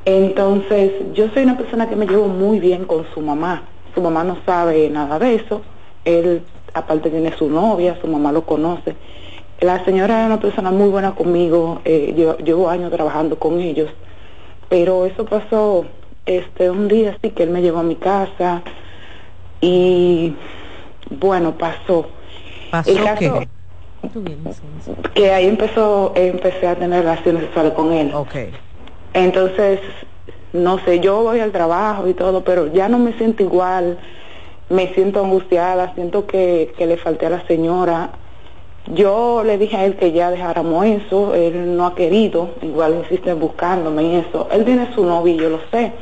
Entonces, yo soy una persona que me llevo muy bien con su mamá. Su mamá no sabe nada de eso. Él, aparte, tiene su novia, su mamá lo conoce. La señora es una persona muy buena conmigo. Eh, yo, llevo años trabajando con ellos. Pero eso pasó este un día así que él me llevó a mi casa y bueno, pasó. ¿Pasó qué? Que ahí empezó, empecé a tener relaciones sexuales con él. Okay. Entonces, no sé, yo voy al trabajo y todo, pero ya no me siento igual, me siento angustiada, siento que, que le falté a la señora. Yo le dije a él que ya dejáramos eso, él no ha querido, igual insiste buscándome y eso. Él tiene su novio, yo lo sé.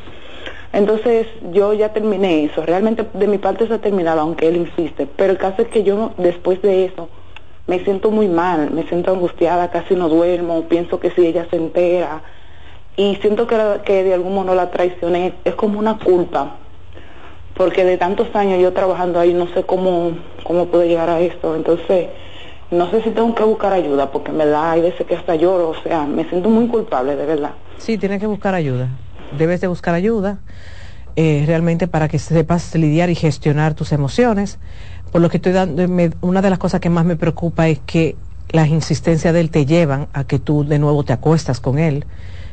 Entonces yo ya terminé eso, realmente de mi parte se ha terminado, aunque él insiste, pero el caso es que yo después de eso me siento muy mal, me siento angustiada, casi no duermo, pienso que si ella se entera y siento que, que de algún modo la traicioné, es como una culpa, porque de tantos años yo trabajando ahí no sé cómo, cómo pude llegar a esto, entonces no sé si tengo que buscar ayuda, porque me da, hay veces que hasta lloro, o sea, me siento muy culpable, de verdad. Sí, tienes que buscar ayuda, debes de buscar ayuda. Eh, realmente para que sepas lidiar y gestionar tus emociones por lo que estoy dando, una de las cosas que más me preocupa es que las insistencias de él te llevan a que tú de nuevo te acuestas con él.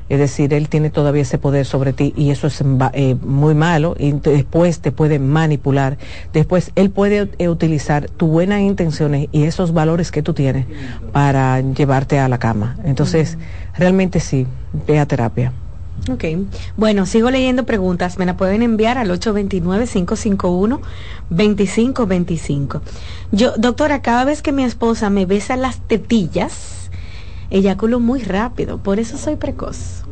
Es decir, él tiene todavía ese poder sobre ti y eso es eh, muy malo y después te puede manipular. Después él puede eh, utilizar tus buenas intenciones y esos valores que tú tienes para llevarte a la cama. Entonces, realmente sí, ve a terapia. Ok. Bueno, sigo leyendo preguntas. Me la pueden enviar al 829-551-2525. Yo, doctora, cada vez que mi esposa me besa las tetillas, eyaculo muy rápido. Por eso soy precoz.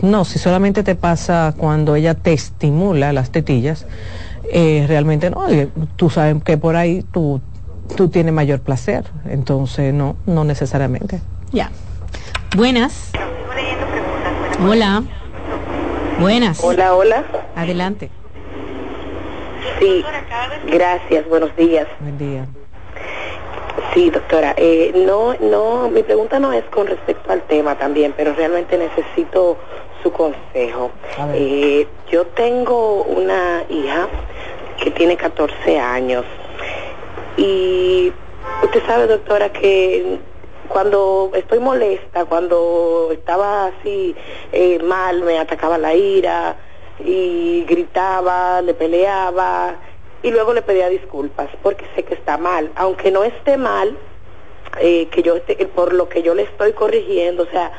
No, si solamente te pasa cuando ella te estimula las tetillas, eh, realmente no. Tú sabes que por ahí tú, tú tienes mayor placer. Entonces, no, no necesariamente. Ya. Buenas. Hola. Buenas. Hola, hola. Adelante. Sí, gracias, buenos días. Buen día. Sí, doctora. Eh, no, no, mi pregunta no es con respecto al tema también, pero realmente necesito su consejo. Eh, yo tengo una hija que tiene 14 años y usted sabe, doctora, que cuando estoy molesta, cuando estaba así eh, mal, me atacaba la ira y gritaba, le peleaba y luego le pedía disculpas porque sé que está mal, aunque no esté mal, eh, que yo esté, por lo que yo le estoy corrigiendo, o sea,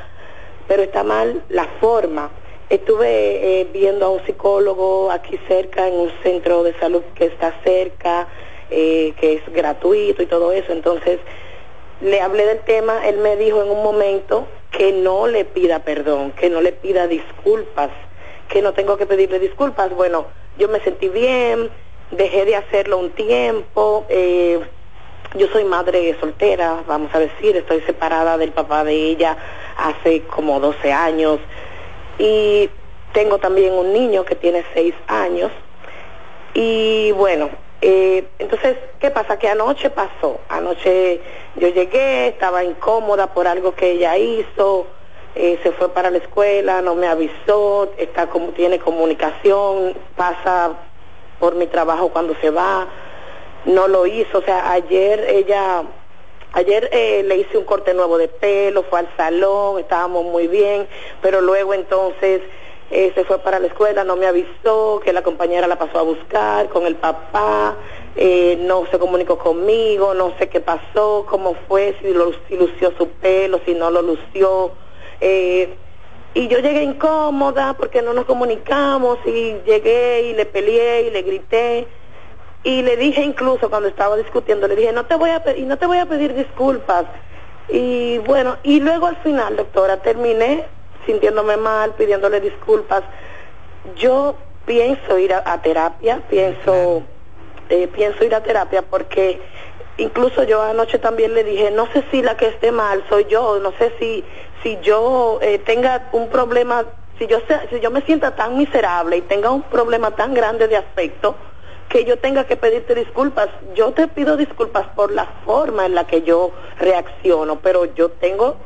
pero está mal la forma. Estuve eh, viendo a un psicólogo aquí cerca, en un centro de salud que está cerca, que es gratuito y todo eso, entonces le hablé del tema, él me dijo en un momento que no le pida perdón, que no le pida disculpas, que no tengo que pedirle disculpas. Bueno, yo me sentí bien, dejé de hacerlo un tiempo. Eh, yo soy madre soltera, vamos a decir, estoy separada del papá de ella hace como 12 años y tengo también un niño que tiene 6 años. Y bueno, eh, entonces, ¿qué pasa? Que anoche pasó. Anoche yo llegué, estaba incómoda por algo que ella hizo, eh, se fue para la escuela, no me avisó, está como tiene comunicación, pasa por mi trabajo cuando se va, no lo hizo. O sea, ayer ella, ayer eh, le hice un corte nuevo de pelo, fue al salón, estábamos muy bien, pero luego entonces eh, se fue para la escuela, no me avisó, que la compañera la pasó a buscar con el papá, eh, no se comunicó conmigo, no sé qué pasó, cómo fue, si, lo, lució su pelo, si no lo lució. Eh, y yo llegué incómoda porque no nos comunicamos y llegué y le peleé y le grité y le dije incluso cuando estaba discutiendo, le dije, no te voy a, y no te voy a pedir disculpas. Y bueno, y luego al final, doctora, terminé sintiéndome mal, pidiéndole disculpas. Yo pienso ir a, terapia, pienso, eh, pienso ir a terapia porque incluso yo anoche también le dije, no sé si la que esté mal soy yo, no sé si, si yo eh, tenga un problema, si yo, si yo me sienta tan miserable y tenga un problema tan grande de afecto, que yo tenga que pedirte disculpas. Yo te pido disculpas por la forma en la que yo reacciono, pero yo tengo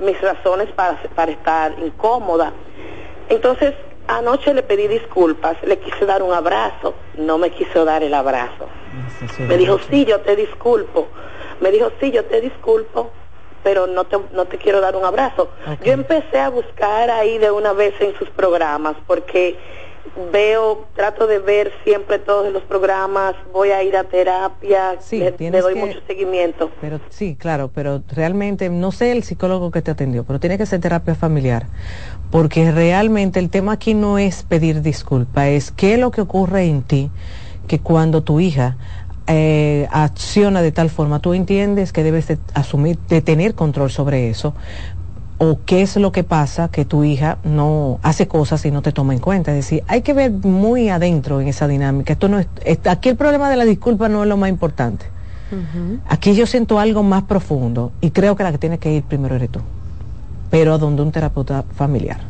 mis razones para, para estar incómoda. Entonces, anoche le pedí disculpas, le quise dar un abrazo, no me quiso dar el abrazo. Me dijo, sí, yo te disculpo. Me dijo, sí, yo te disculpo, pero no te, no te quiero dar un abrazo. Yo empecé a buscar ahí de una vez en sus programas, porque veo, trato de ver siempre todos los programas, voy a ir a terapia, sí, le, doy mucho seguimiento. Pero sí, claro, pero realmente no sé el psicólogo que te atendió, pero tiene que ser terapia familiar, porque realmente el tema aquí no es pedir disculpa, es qué es lo que ocurre en ti que cuando tu hija eh, acciona de tal forma, tú entiendes que debes de asumir, de tener control sobre eso, o qué es lo que pasa que tu hija no hace cosas y no te toma en cuenta. Es decir, hay que ver muy adentro en esa dinámica. Esto no es, aquí el problema de la disculpa no es lo más importante. Aquí yo siento algo más profundo y creo que la que tiene que ir primero eres tú, pero a donde un terapeuta familiar.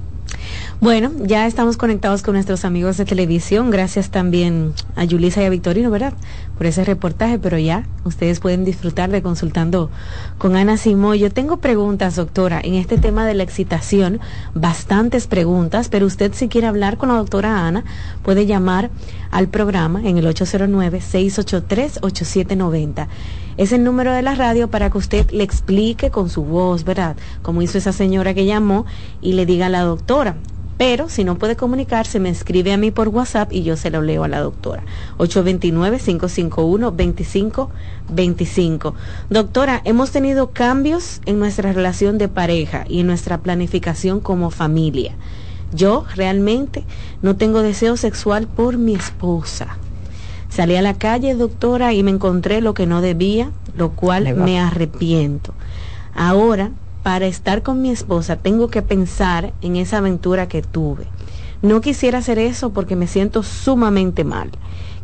Bueno, ya estamos conectados con nuestros amigos de televisión. Gracias también a Yulisa y a Victorino, ¿verdad? Por ese reportaje, pero ya ustedes pueden disfrutar de consultando con Ana Simó. Yo tengo preguntas, doctora, en este tema de la excitación, bastantes preguntas, pero usted si quiere hablar con la doctora Ana, puede llamar al programa en el 809-683-8790. Es el número de la radio para que usted le explique con su voz, ¿verdad? Como hizo esa señora que llamó y le diga a la doctora. Pero si no puede comunicarse, me escribe a mí por WhatsApp y yo se lo leo a la doctora. 829-551-2525. Doctora, hemos tenido cambios en nuestra relación de pareja y en nuestra planificación como familia. Yo realmente no tengo deseo sexual por mi esposa. Salí a la calle, doctora, y me encontré lo que no debía, lo cual me arrepiento. Ahora, para estar con mi esposa, tengo que pensar en esa aventura que tuve. No quisiera hacer eso porque me siento sumamente mal.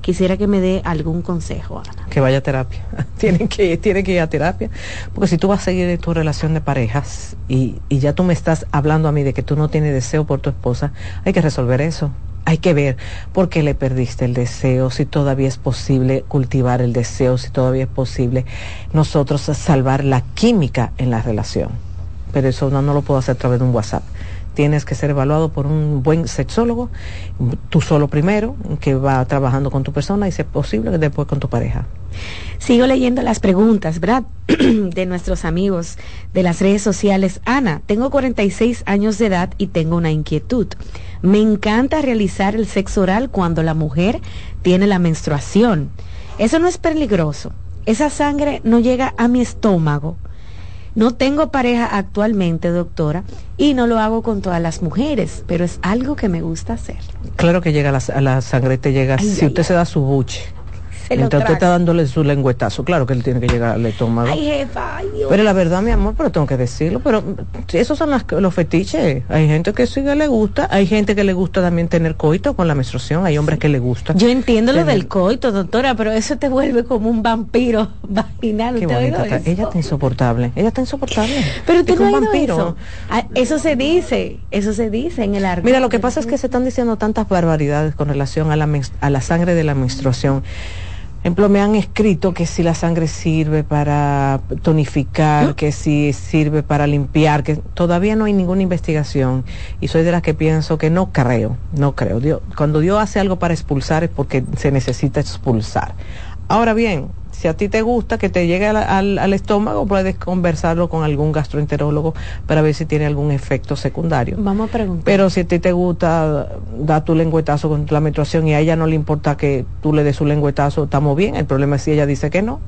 Quisiera que me dé algún consejo, Ana. Que vaya a terapia. *laughs* tienen, que, tiene que ir a terapia. Porque si tú vas a seguir tu relación de parejas y, y ya tú me estás hablando a mí de que tú no tienes deseo por tu esposa, hay que resolver eso hay que ver por qué le perdiste el deseo, si todavía es posible cultivar el deseo, si todavía es posible nosotros salvar la química en la relación. Pero eso no, no lo puedo hacer a través de un WhatsApp tienes que ser evaluado por un buen sexólogo, tú solo primero, que va trabajando con tu persona y si es posible después con tu pareja. Sigo leyendo las preguntas, ¿verdad? *clears throat* de nuestros amigos de las redes sociales. Ana, tengo 46 años de edad y tengo una inquietud. Me encanta realizar el sexo oral cuando la mujer tiene la menstruación. Eso no es peligroso. Esa sangre no llega a mi estómago. No tengo pareja actualmente, doctora, y no lo hago con todas las mujeres, pero es algo que me gusta hacer. Claro que llega a la, la sangre, te llega, si usted se da su buche Mientras usted está dándole su lengüetazo, claro que él tiene que llegar al estómago. Ay, jefa, ay, Dios. Pero la verdad, mi amor, pero tengo que decirlo, pero esos son los fetiches. Hay gente que sí que le gusta, hay gente que le gusta también tener coito con la menstruación, hay hombres que le gusta. Yo entiendo lo del coito, doctora, pero eso te vuelve como un vampiro *laughs* vaginal. Qué bonita Ella está insoportable, ella está insoportable. Pero tú no un vampiro. Eso. Ah, eso se dice, eso se dice en el arco. Mira, lo que pasa es que se están diciendo tantas barbaridades con relación a la, a la sangre de la menstruación ejemplo, me han escrito que si la sangre sirve para tonificar, que si sirve para limpiar, que todavía no hay ninguna investigación y soy de las que pienso que no creo, no creo. Dios, cuando Dios hace algo para expulsar es porque se necesita expulsar. Ahora bien, si a ti te gusta que te llegue al, estómago, puedes conversarlo con algún gastroenterólogo para ver si tiene algún efecto secundario. Vamos a preguntar. Pero si a ti te gusta, da tu lengüetazo con la menstruación y a ella no le importa que tú le des su lengüetazo, estamos bien. El problema es si ella dice que no.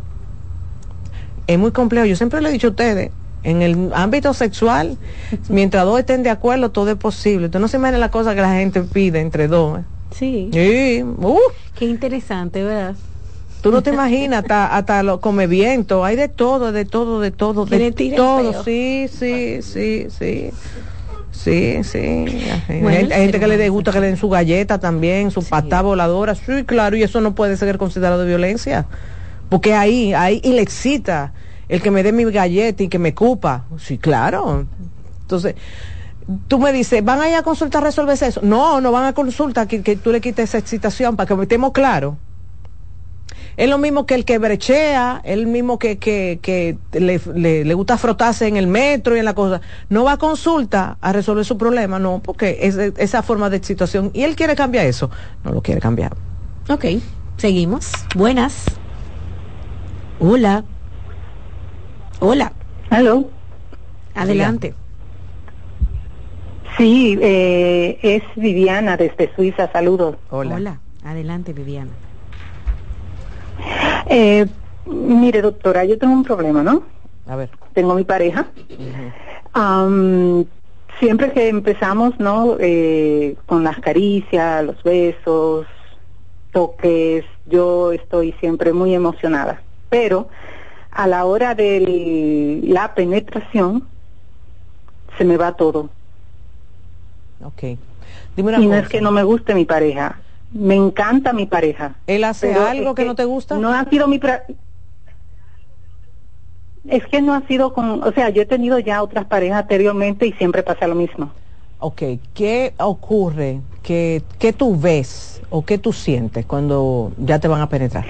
Es muy complejo. Yo siempre le he dicho a ustedes, en el ámbito sexual, *laughs* mientras dos estén de acuerdo, todo es posible. Entonces no se imaginen la cosa que la gente pide entre dos. ¿eh? Sí. Sí. Uh. Qué interesante, ¿verdad? Tú no te imaginas, hasta, hasta lo come viento, hay de todo, de todo, de todo, de todo, sí, sí, sí, sí. Sí, sí. hay, gente que le gusta que le den su galleta también, su patá voladora. Sí, claro, y eso no puede ser considerado violencia. Porque ahí, ahí, y le excita el que me dé mi galleta y que me cupa. Sí, claro. Entonces, tú me dices, ¿van a ir a consulta a resolver eso? No, no van a consulta que, que tú le quites esa excitación para que estemos claros. Es lo mismo que el que brechea, el mismo que, que, que le, le, gusta frotarse en el metro y en la cosa. No va a consulta a resolver su problema, no, porque es esa forma de situación. Y él quiere cambiar eso, no lo quiere cambiar. Ok, seguimos. Buenas. Hola. Hola. Aló. Adelante. Sí, eh, es Viviana desde Suiza. Saludos. Hola. Hola. Adelante, Viviana. Eh, mire, doctora, yo tengo un problema, ¿no? A ver. Tengo mi pareja. siempre que empezamos, ¿no? Eh, con las caricias, los besos, toques, yo estoy siempre muy emocionada. Pero a la hora de la penetración, se me va todo. Ok. Dime una y no es que no me guste mi pareja, me encanta mi pareja. ¿Él hace algo que, no te gusta? No ha sido mi... Es que no ha sido con... O sea, yo he tenido ya otras parejas anteriormente y siempre pasa lo mismo. Ok, ¿qué ocurre? ¿Qué, qué tú ves o qué tú sientes cuando ya te van a penetrar?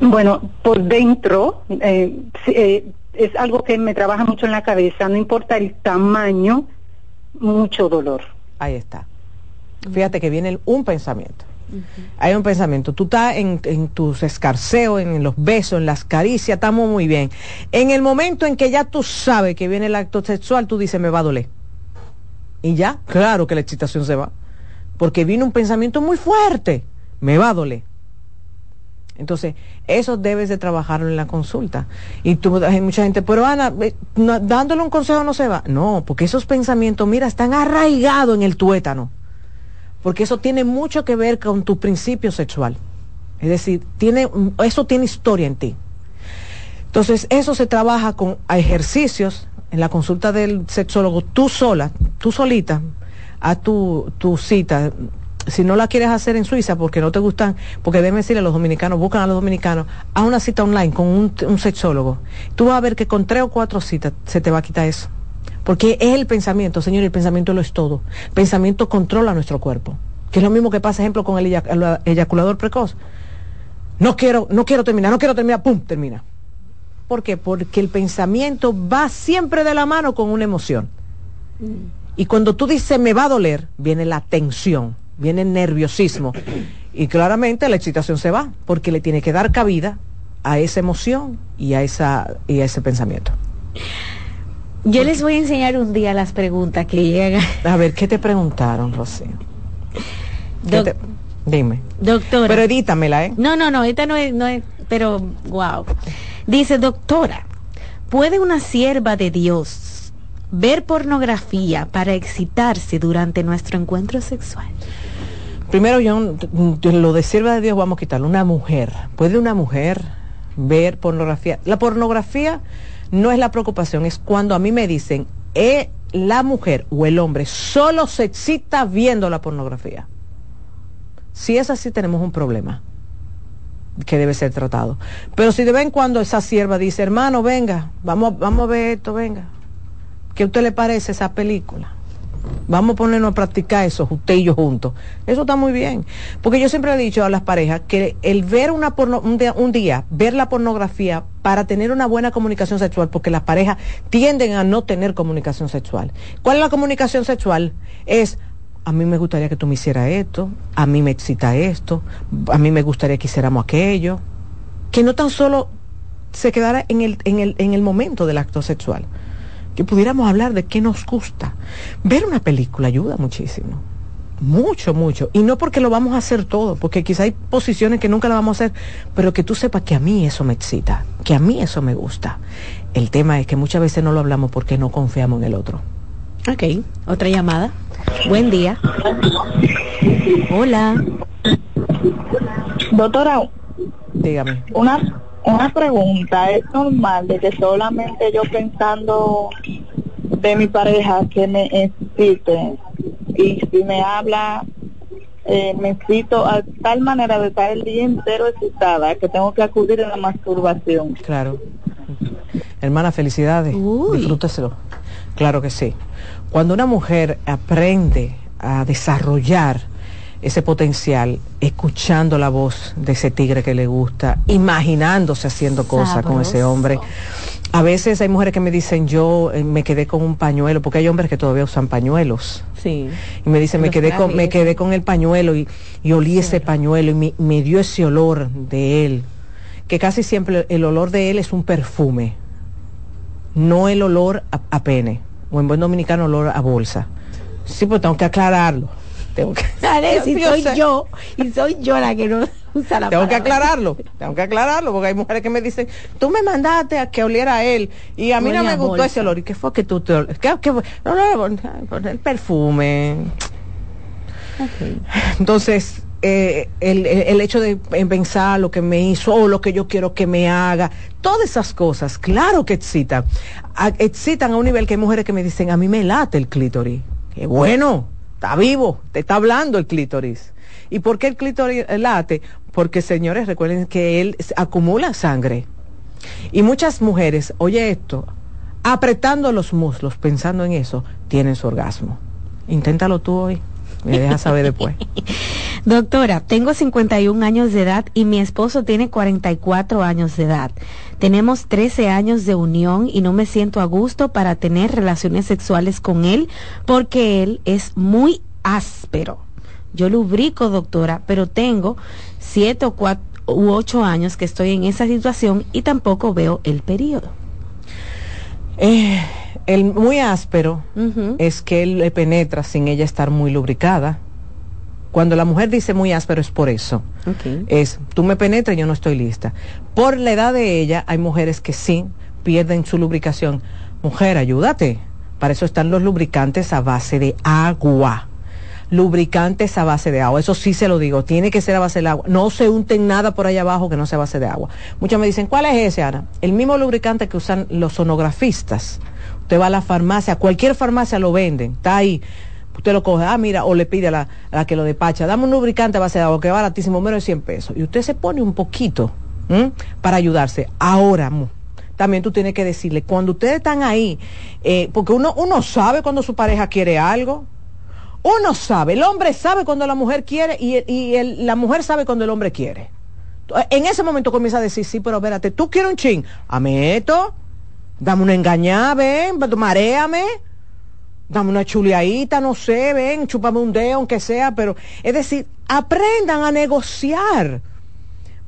Bueno, por dentro eh, eh, es algo que me trabaja mucho en la cabeza, no importa el tamaño, mucho dolor. Ahí está. Fíjate que viene un pensamiento. Hay un pensamiento. Tú estás en, en tus escarceos, en los besos, en las caricias, estamos muy bien. En el momento en que ya tú sabes que viene el acto sexual, tú dices, me va a doler. Y ya, claro que la excitación se va. Porque vino un pensamiento muy fuerte, me va a doler. Entonces, eso debes de trabajarlo en la consulta. Y tú, hay mucha gente, pero Ana, no, dándole un consejo no se va. No, porque esos pensamientos, mira, están arraigados en el tuétano. Porque eso tiene mucho que ver con tu principio sexual. Es decir, tiene, eso tiene historia en ti. Entonces, eso se trabaja con ejercicios en la consulta del sexólogo, tú sola, tú solita, a tu, tu cita si no la quieres hacer en Suiza porque no te gustan, porque déjeme decirle a los dominicanos, buscan a los dominicanos, a una cita online con un, sexólogo. Tú vas a ver que con tres o cuatro citas se te va a quitar eso. Porque es el pensamiento, señor, el pensamiento lo es todo. Pensamiento controla nuestro cuerpo. Que es lo mismo que pasa, ejemplo, con el, eyaculador precoz. No quiero, no quiero terminar, no quiero terminar, ¡pum! termina. ¿Por qué? Porque el pensamiento va siempre de la mano con una emoción. Y cuando tú dices me va a doler, viene la tensión viene el nerviosismo. Y claramente la excitación se va, porque le tiene que dar cabida a esa emoción y a, esa, y a ese pensamiento. Yo les voy a enseñar un día las preguntas que llegan. A ver, ¿qué te preguntaron, Rocío? Dime. Doctora. Pero edítamela, ¿eh? No, no, no, esta no es, no es, pero wow. Dice, doctora, ¿puede una sierva de Dios ver pornografía para excitarse durante nuestro encuentro sexual? Primero, yo, lo de sierva de Dios vamos a quitarlo. Una mujer. ¿Puede una mujer ver pornografía? La pornografía no es la preocupación, es cuando a mí me dicen, eh, la mujer o el hombre solo se excita viendo la pornografía. Si es así, tenemos un problema que debe ser tratado. Pero si de vez en cuando esa sierva dice, hermano, venga, vamos, vamos a ver esto, venga. ¿Qué a usted le parece esa película? Vamos a ponernos a practicar eso, usted y yo juntos. Eso está muy bien. Porque yo siempre he dicho a las parejas que el ver una un, día, un, día, ver la pornografía para tener una buena comunicación sexual, porque las parejas tienden a no tener comunicación sexual. ¿Cuál es la comunicación sexual? Es, a mí me gustaría que tú me hicieras esto, a mí me excita esto, a mí me gustaría que hiciéramos aquello. Que no tan solo se quedara en el, en el, en el momento del acto sexual que pudiéramos hablar de qué nos gusta. Ver una película ayuda muchísimo. Mucho, mucho. Y no porque lo vamos a hacer todo, porque quizá hay posiciones que nunca la vamos a hacer, pero que tú sepas que a mí eso me excita, que a mí eso me gusta. El tema es que muchas veces no lo hablamos porque no confiamos en el otro. Ok, otra llamada. Buen día. Hola. Doctora, dígame. Una una pregunta, ¿es normal de que solamente yo pensando de mi pareja que me excite y si me habla eh, me excito a tal manera de estar el día entero excitada que tengo que acudir a la masturbación? Claro. Hermana, felicidades. Disfrúteselo. Claro que sí. Cuando una mujer aprende a desarrollar ese potencial, escuchando la voz de ese tigre que le gusta, imaginándose haciendo cosas con ese hombre. A veces hay mujeres que me dicen, yo eh, me quedé con un pañuelo, porque hay hombres que todavía usan pañuelos. Sí. Y me dicen, me quedé, con, me quedé con el pañuelo y, olí ese pañuelo y me, dio ese olor de él, que casi siempre el olor de él es un perfume, no el olor a, a pene, o en buen dominicano olor a bolsa. Sí, pues tengo que aclararlo tengo que si soy yo y soy yo la que no *laughs* usa la tengo que aclararlo tengo que aclararlo porque hay mujeres que me dicen tú me mandaste a que oliera a él y a mí no me gustó ese olor. Y qué fue que tú te ¿Qué, qué no, no, el perfume. Entonces eh, el, el, hecho de pensar lo que me hizo o lo que yo quiero que me haga, todas esas cosas, claro que excitan. excitan a un nivel que hay mujeres que me dicen, a mí me late el clítoris. Qué bueno, está vivo, te está hablando el clítoris. ¿Y por qué el clítoris late? Porque, señores, recuerden que él acumula sangre. Y muchas mujeres, oye esto, apretando los muslos, pensando en eso, tienen su orgasmo. Inténtalo tú hoy. Me dejas saber después. *laughs* Doctora, tengo 51 años de edad y mi esposo tiene 44 años de edad. Tenemos 13 años de unión y no me siento a gusto para tener relaciones sexuales con él porque él es muy áspero. Yo lubrico, doctora, pero tengo siete o cuatro u ocho años que estoy en esa situación y tampoco veo el periodo. Eh, el muy áspero es que él le penetra sin ella estar muy lubricada. Cuando la mujer dice muy áspero es por eso. Es, tú me penetras y yo no estoy lista. Por la edad de ella, hay mujeres que sí pierden su lubricación. Mujer, ayúdate. Para eso están los lubricantes a base de agua. Lubricantes a base de agua. Eso sí se lo digo. Tiene que ser a base de agua. No se unten nada por allá abajo que no sea a base de agua. Muchas me dicen, ¿cuál es ese, Ana? El mismo lubricante que usan los sonografistas. Usted va a la farmacia, cualquier farmacia lo venden. Está ahí usted lo coge, ah, mira, o le pide a la, que lo despacha, dame un lubricante a base de agua que es baratísimo, menos de 100 pesos. Y usted se pone un poquito para ayudarse. Ahora, también tú tienes que decirle, cuando ustedes están ahí, eh, porque uno, uno sabe cuando su pareja quiere algo, uno sabe, el hombre sabe cuando la mujer quiere y, y la mujer sabe cuando el hombre quiere. En ese momento comienza a decir, sí, pero espérate, tú quieres un chin, ameto, dame una engañada, ven, maréame dame una chuleadita, no sé, ven, chúpame un dedo, aunque sea, pero es decir, aprendan a negociar.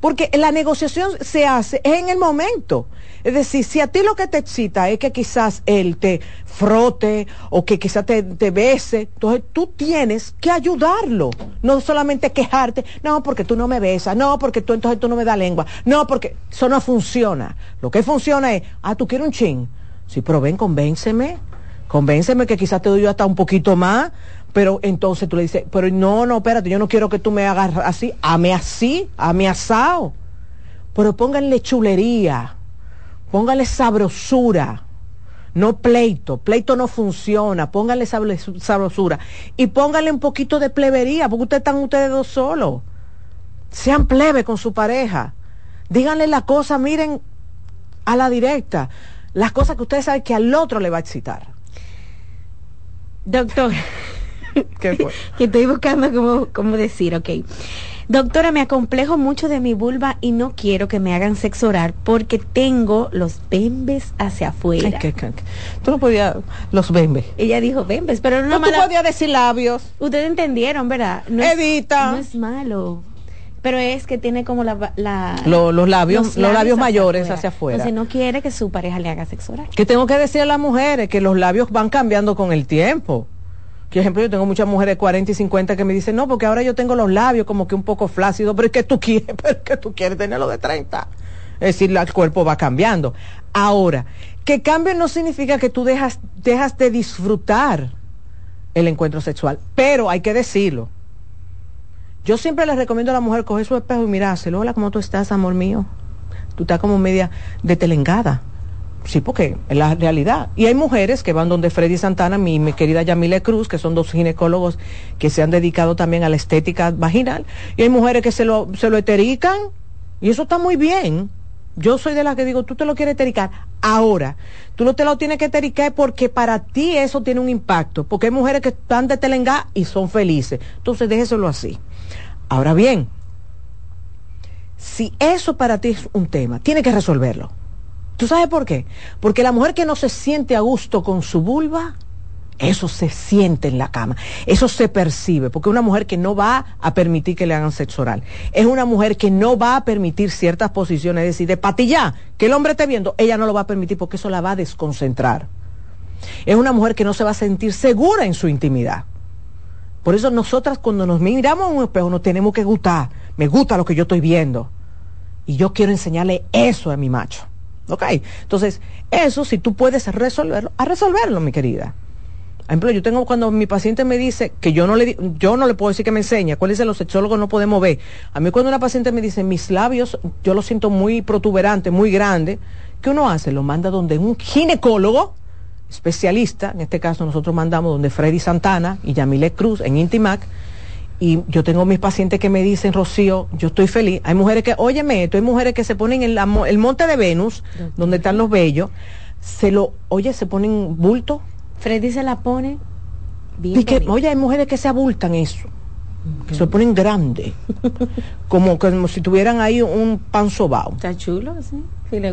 Porque la negociación se hace en el momento. Es decir, si a ti lo que te excita es que quizás él te frote o que quizás te, te bese, entonces tú tienes que ayudarlo. No solamente quejarte, no, porque tú no me besas, no, porque tú entonces tú no me das lengua, no, porque eso no funciona. Lo que funciona es, ah, tú quieres un chin. Sí, pero ven, convénceme convénceme que quizás te doy yo hasta un poquito más, pero entonces tú le dices, pero no, no, espérate, yo no quiero que tú me hagas así, ame así, ame asado. Pero pónganle chulería, pónganle sabrosura, no pleito, pleito no funciona, pónganle sabrosura y pónganle un poquito de plebería, porque ustedes están ustedes dos solos. Sean plebe con su pareja. Díganle la cosa, miren a la directa, las cosas que ustedes saben que al otro le va a excitar. Doctor. *laughs* ¿Qué fue? *laughs* que estoy buscando cómo, cómo decir, ok. Doctora, me acomplejo mucho de mi vulva y no quiero que me hagan sexo oral porque tengo los bembes hacia afuera. Tú no podías los bembes. Ella dijo bembes, pero no, no tú podías decir labios. Ustedes entendieron, ¿verdad? No Evita. no es malo pero es que tiene como la, los, labios los labios, mayores hacia afuera. Entonces no quiere que su pareja le haga sexo oral. Que tengo que decir a las mujeres que los labios van cambiando con el tiempo. Por ejemplo, yo tengo muchas mujeres de 40 y 50 que me dicen, no, porque ahora yo tengo los labios como que un poco flácidos, pero es que tú quieres, *laughs* pero es que tú quieres tenerlo de 30. Es decir, el cuerpo va cambiando. Ahora, que cambio no significa que tú dejas, dejas de disfrutar el encuentro sexual, pero hay que decirlo yo siempre les recomiendo a la mujer coger su espejo y mirárselo. Hola, ¿cómo tú estás, amor mío? Tú estás como media detelengada. Sí, porque es la realidad. Y hay mujeres que van donde Freddy Santana, mi, mi querida Yamile Cruz, que son dos ginecólogos que se han dedicado también a la estética vaginal. Y hay mujeres que se lo, se lo eterican. Y eso está muy bien. Yo soy de las que digo, tú te lo quieres etericar. Ahora, tú no te lo tienes que etericar porque para ti eso tiene un impacto. Porque hay mujeres que están de telengá y son felices. Entonces, déjeselo así. Ahora bien, si eso para ti es un tema, tiene que resolverlo. ¿Tú sabes por qué? Porque la mujer que no se siente a gusto con su vulva, eso se siente en la cama, eso se percibe, porque una mujer que no va a permitir que le hagan sexo oral, es una mujer que no va a permitir ciertas posiciones, es decir, de patilla, que el hombre esté viendo, ella no lo va a permitir porque eso la va a desconcentrar. Es una mujer que no se va a sentir segura en su intimidad. Por eso nosotras cuando nos miramos en un espejo nos tenemos que gustar. Me gusta lo que yo estoy viendo. Y yo quiero enseñarle eso a mi macho. ¿Ok? Entonces, eso si tú puedes resolverlo, a resolverlo, mi querida. Por ejemplo, yo tengo cuando mi paciente me dice que yo no le yo no le puedo decir que me enseña, cuál es los sexólogos no podemos ver. A mí cuando una paciente me dice mis labios, yo los siento muy protuberantes, muy grandes, ¿qué uno hace? Lo manda donde un ginecólogo especialista, en este caso nosotros mandamos donde Freddy Santana y Yamile Cruz en Intimac, y yo tengo mis pacientes que me dicen, Rocío, yo estoy feliz. Hay mujeres que, óyeme esto, hay mujeres que se ponen en el monte de Venus, donde están los bellos, se lo, oye, se ponen bulto. Freddy se la pone bien. que, oye, hay mujeres que se abultan eso, que se ponen grande, como, como si tuvieran ahí un pan sobao. Está chulo, sí.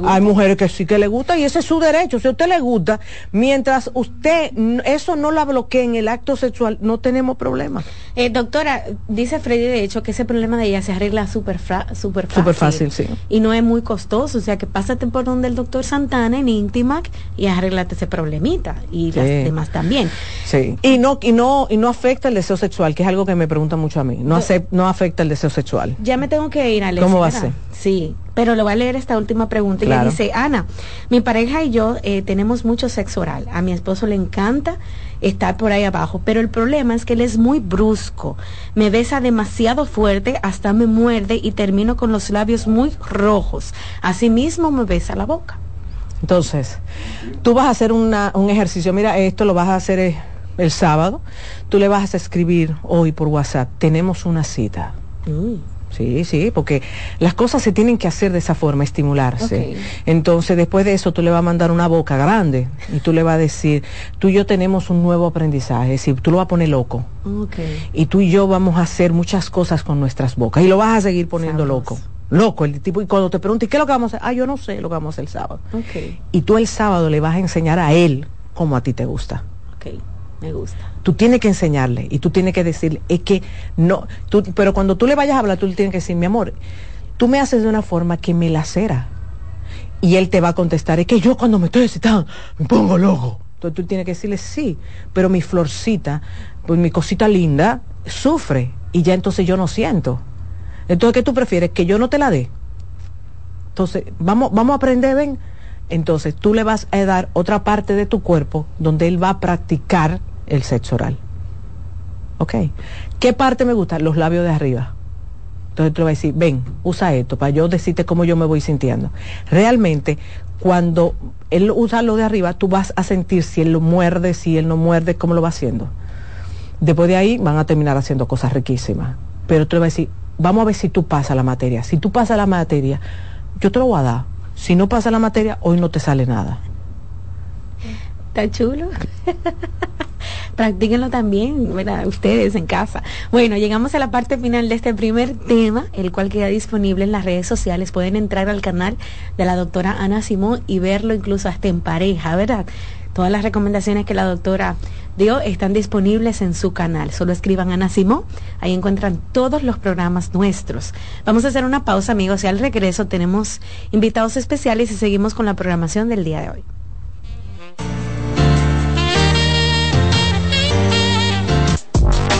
Hay mujeres que sí que le gusta y ese es su derecho. Si a usted le gusta, mientras usted eso no la bloquee en el acto sexual, no tenemos problema. Eh, doctora, dice Freddy de hecho que ese problema de ella se arregla súper super fácil. Súper fácil, sí. Y no es muy costoso. O sea que pásate por donde el doctor Santana en Intimac y arreglate ese problemita. Y las demás también. Sí. Y no, y no, y no afecta el deseo sexual, que es algo que me pregunta mucho a mí. No, no afecta el deseo sexual. Ya me tengo que ir, Alex. ¿Cómo va a ser? Sí, pero lo voy a leer esta última pregunta. Y dice, Ana, mi pareja y yo eh, tenemos mucho sexo oral. A mi esposo le encanta estar por ahí abajo, pero el problema es que él es muy brusco. Me besa demasiado fuerte, hasta me muerde y termino con los labios muy rojos. Asimismo me besa la boca. Entonces, tú vas a hacer un ejercicio. Mira, esto lo vas a hacer eh, el, sábado. Tú le vas a escribir hoy por WhatsApp. Tenemos una cita. Mm. Sí, sí, porque las cosas se tienen que hacer de esa forma, estimularse. Entonces, después de eso, tú le vas a mandar una boca grande y tú le vas a decir, tú y yo tenemos un nuevo aprendizaje, es decir, tú lo vas a poner loco. Y tú y yo vamos a hacer muchas cosas con nuestras bocas y lo vas a seguir poniendo loco. Loco, el tipo, y cuando te pregunte, ¿qué es lo que vamos a hacer? Ah, yo no sé lo que vamos a hacer el sábado. Y tú el sábado le vas a enseñar a él cómo a ti te gusta. Me gusta. Tú tienes que enseñarle y tú tienes que decirle, es que no, tú, pero cuando tú le vayas a hablar, tú le tienes que decir, mi amor, tú me haces de una forma que me lacera. Y él te va a contestar, es que yo cuando me estoy excitando me pongo loco. Entonces tú tienes que decirle, sí, pero mi florcita, pues mi cosita linda, sufre y ya entonces yo no siento. Entonces, ¿qué tú prefieres? Que yo no te la dé. Entonces, vamos, vamos a aprender, ven. Entonces, tú le vas a dar otra parte de tu cuerpo donde él va a practicar el sexo oral. ¿Ok? ¿Qué parte me gusta? Los labios de arriba. Entonces tú le vas a decir, ven, usa esto para yo decirte cómo yo me voy sintiendo. Realmente, cuando él usa lo de arriba, tú vas a sentir si él lo muerde, si él no muerde, cómo lo va haciendo. Después de ahí van a terminar haciendo cosas riquísimas. Pero tú le vas a decir, vamos a ver si tú pasas la materia. Si tú pasas la materia, yo te lo voy a dar. Si no pasa la materia, hoy no te sale nada. Está chulo. *laughs* practíquenlo también, ¿verdad? Ustedes en casa. Bueno, llegamos a la parte final de este primer tema, el cual queda disponible en las redes sociales. Pueden entrar al canal de la doctora Ana Simón y verlo incluso hasta en pareja, ¿verdad? Todas las recomendaciones que la doctora dio están disponibles en su canal. Solo escriban Ana Simón, ahí encuentran todos los programas nuestros. Vamos a hacer una pausa, amigos, y al regreso tenemos invitados especiales y seguimos con la programación del día de hoy.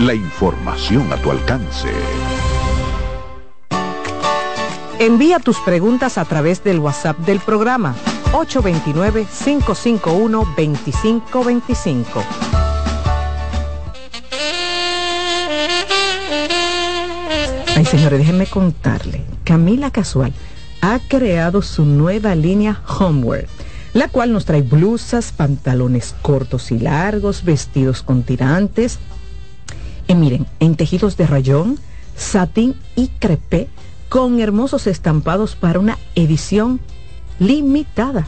la información a tu alcance. Envía tus preguntas a través del WhatsApp del programa 829-551-2525. Ay, señores, déjenme contarle. Camila Casual ha creado su nueva línea Homeware, la cual nos trae blusas, pantalones cortos y largos, vestidos con tirantes, eh, miren, en tejidos de rayón, satín y crepé, con hermosos estampados para una edición limitada.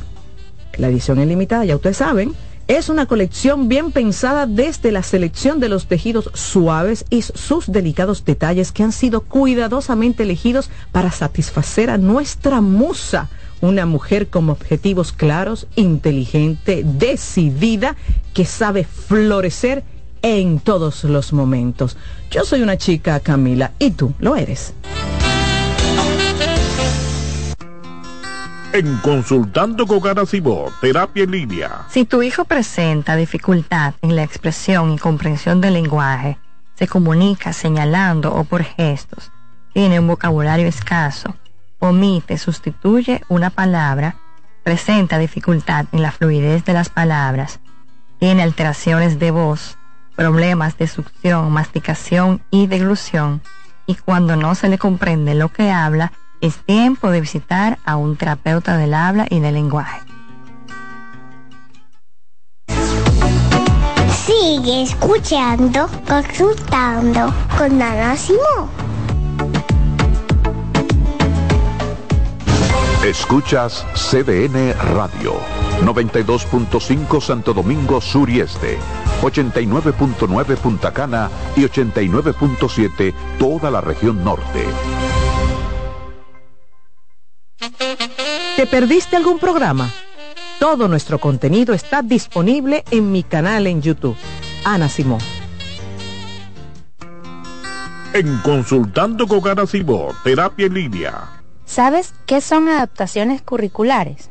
La edición es limitada, ya ustedes saben, es una colección bien pensada desde la selección de los tejidos suaves y sus delicados detalles que han sido cuidadosamente elegidos para satisfacer a nuestra musa, una mujer con objetivos claros, inteligente, decidida, que sabe florecer en todos los momentos. Yo soy una chica, Camila, y tú lo eres. En Consultando con Garacimo, Terapia en Línea. Si tu hijo presenta dificultad en la expresión y comprensión del lenguaje, se comunica señalando o por gestos, tiene un vocabulario escaso, omite, sustituye una palabra, presenta dificultad en la fluidez de las palabras, tiene alteraciones de voz, problemas de succión, masticación y deglución, y cuando no se le comprende lo que habla, es tiempo de visitar a un terapeuta del habla y del lenguaje. Sigue escuchando, consultando con Ana Simón. Escuchas CDN Radio. 92.5 Santo Domingo Sur y Este, 89.9 Punta Cana y 89.7 toda la región norte. ¿Te perdiste algún programa? Todo nuestro contenido está disponible en mi canal en YouTube. Ana Simón. En Consultando con Ana Simón, Terapia en Línea. ¿Sabes qué son adaptaciones curriculares?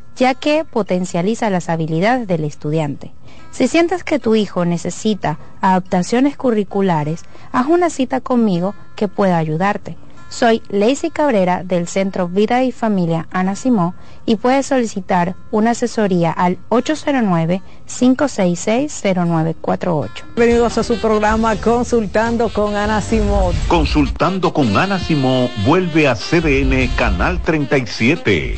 ya que potencializa las habilidades del estudiante. Si sientes que tu hijo necesita adaptaciones curriculares, haz una cita conmigo que pueda ayudarte. Soy Lacey Cabrera del Centro Vida y Familia Ana Simó y puedes solicitar una asesoría al 809-566-0948. Bienvenidos a su programa Consultando con Ana Simó. Consultando con Ana Simó vuelve a CDN Canal 37.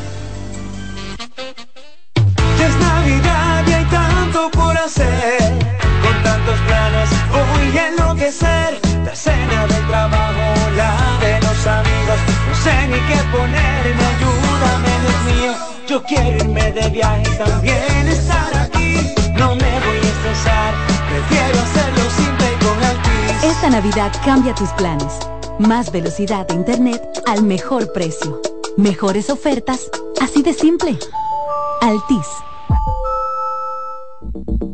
Yo quiero irme de viaje y también estar aquí. No me voy a estresar, prefiero hacerlo simple y con Altis. Esta Navidad cambia tus planes. Más velocidad de internet al mejor precio. Mejores ofertas, así de simple. Altis.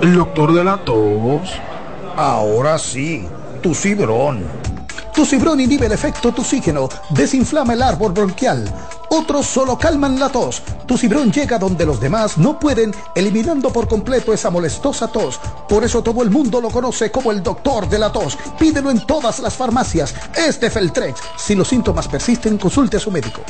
El doctor de la tos. Ahora sí, tu cibrón. Tu cibrón inhibe el efecto toxígeno, desinflama el árbol bronquial. Otros solo calman la tos. Tu cibrón llega donde los demás no pueden, eliminando por completo esa molestosa tos. Por eso todo el mundo lo conoce como el doctor de la tos. Pídelo en todas las farmacias. Este Feltrex. Si los síntomas persisten, consulte a su médico.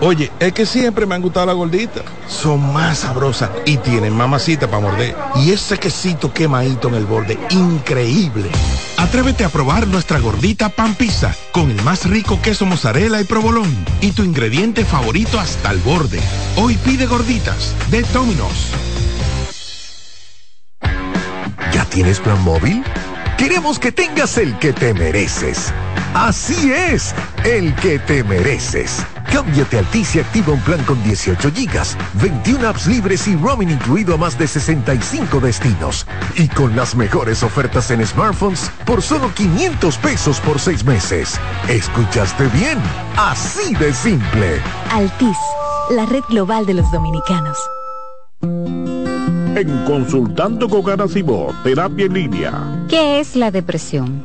Oye, es que siempre me han gustado las gorditas. Son más sabrosas y tienen mamacita para morder. Y ese quesito quemadito en el borde, increíble. Atrévete a probar nuestra gordita pan pizza con el más rico queso mozzarella y provolón y tu ingrediente favorito hasta el borde. Hoy pide gorditas de Domino's. ¿Ya tienes plan móvil? Queremos que tengas el que te mereces. Así es, el que te mereces. Cámbiate a Altis y activa un plan con 18 gigas, 21 apps libres y roaming incluido a más de 65 destinos. Y con las mejores ofertas en smartphones por solo 500 pesos por 6 meses. ¿Escuchaste bien? Así de simple. Altis, la red global de los dominicanos. En Consultando con Garacimo, Terapia en Línea. ¿Qué es la depresión?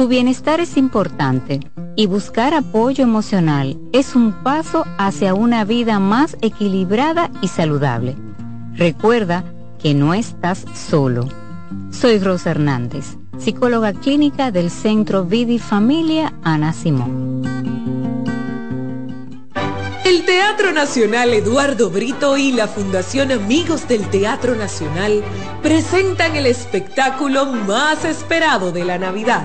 Tu bienestar es importante y buscar apoyo emocional es un paso hacia una vida más equilibrada y saludable. Recuerda que no estás solo. Soy Rosa Hernández, psicóloga clínica del Centro Vidi Familia Ana Simón. El Teatro Nacional Eduardo Brito y la Fundación Amigos del Teatro Nacional presentan el espectáculo más esperado de la Navidad.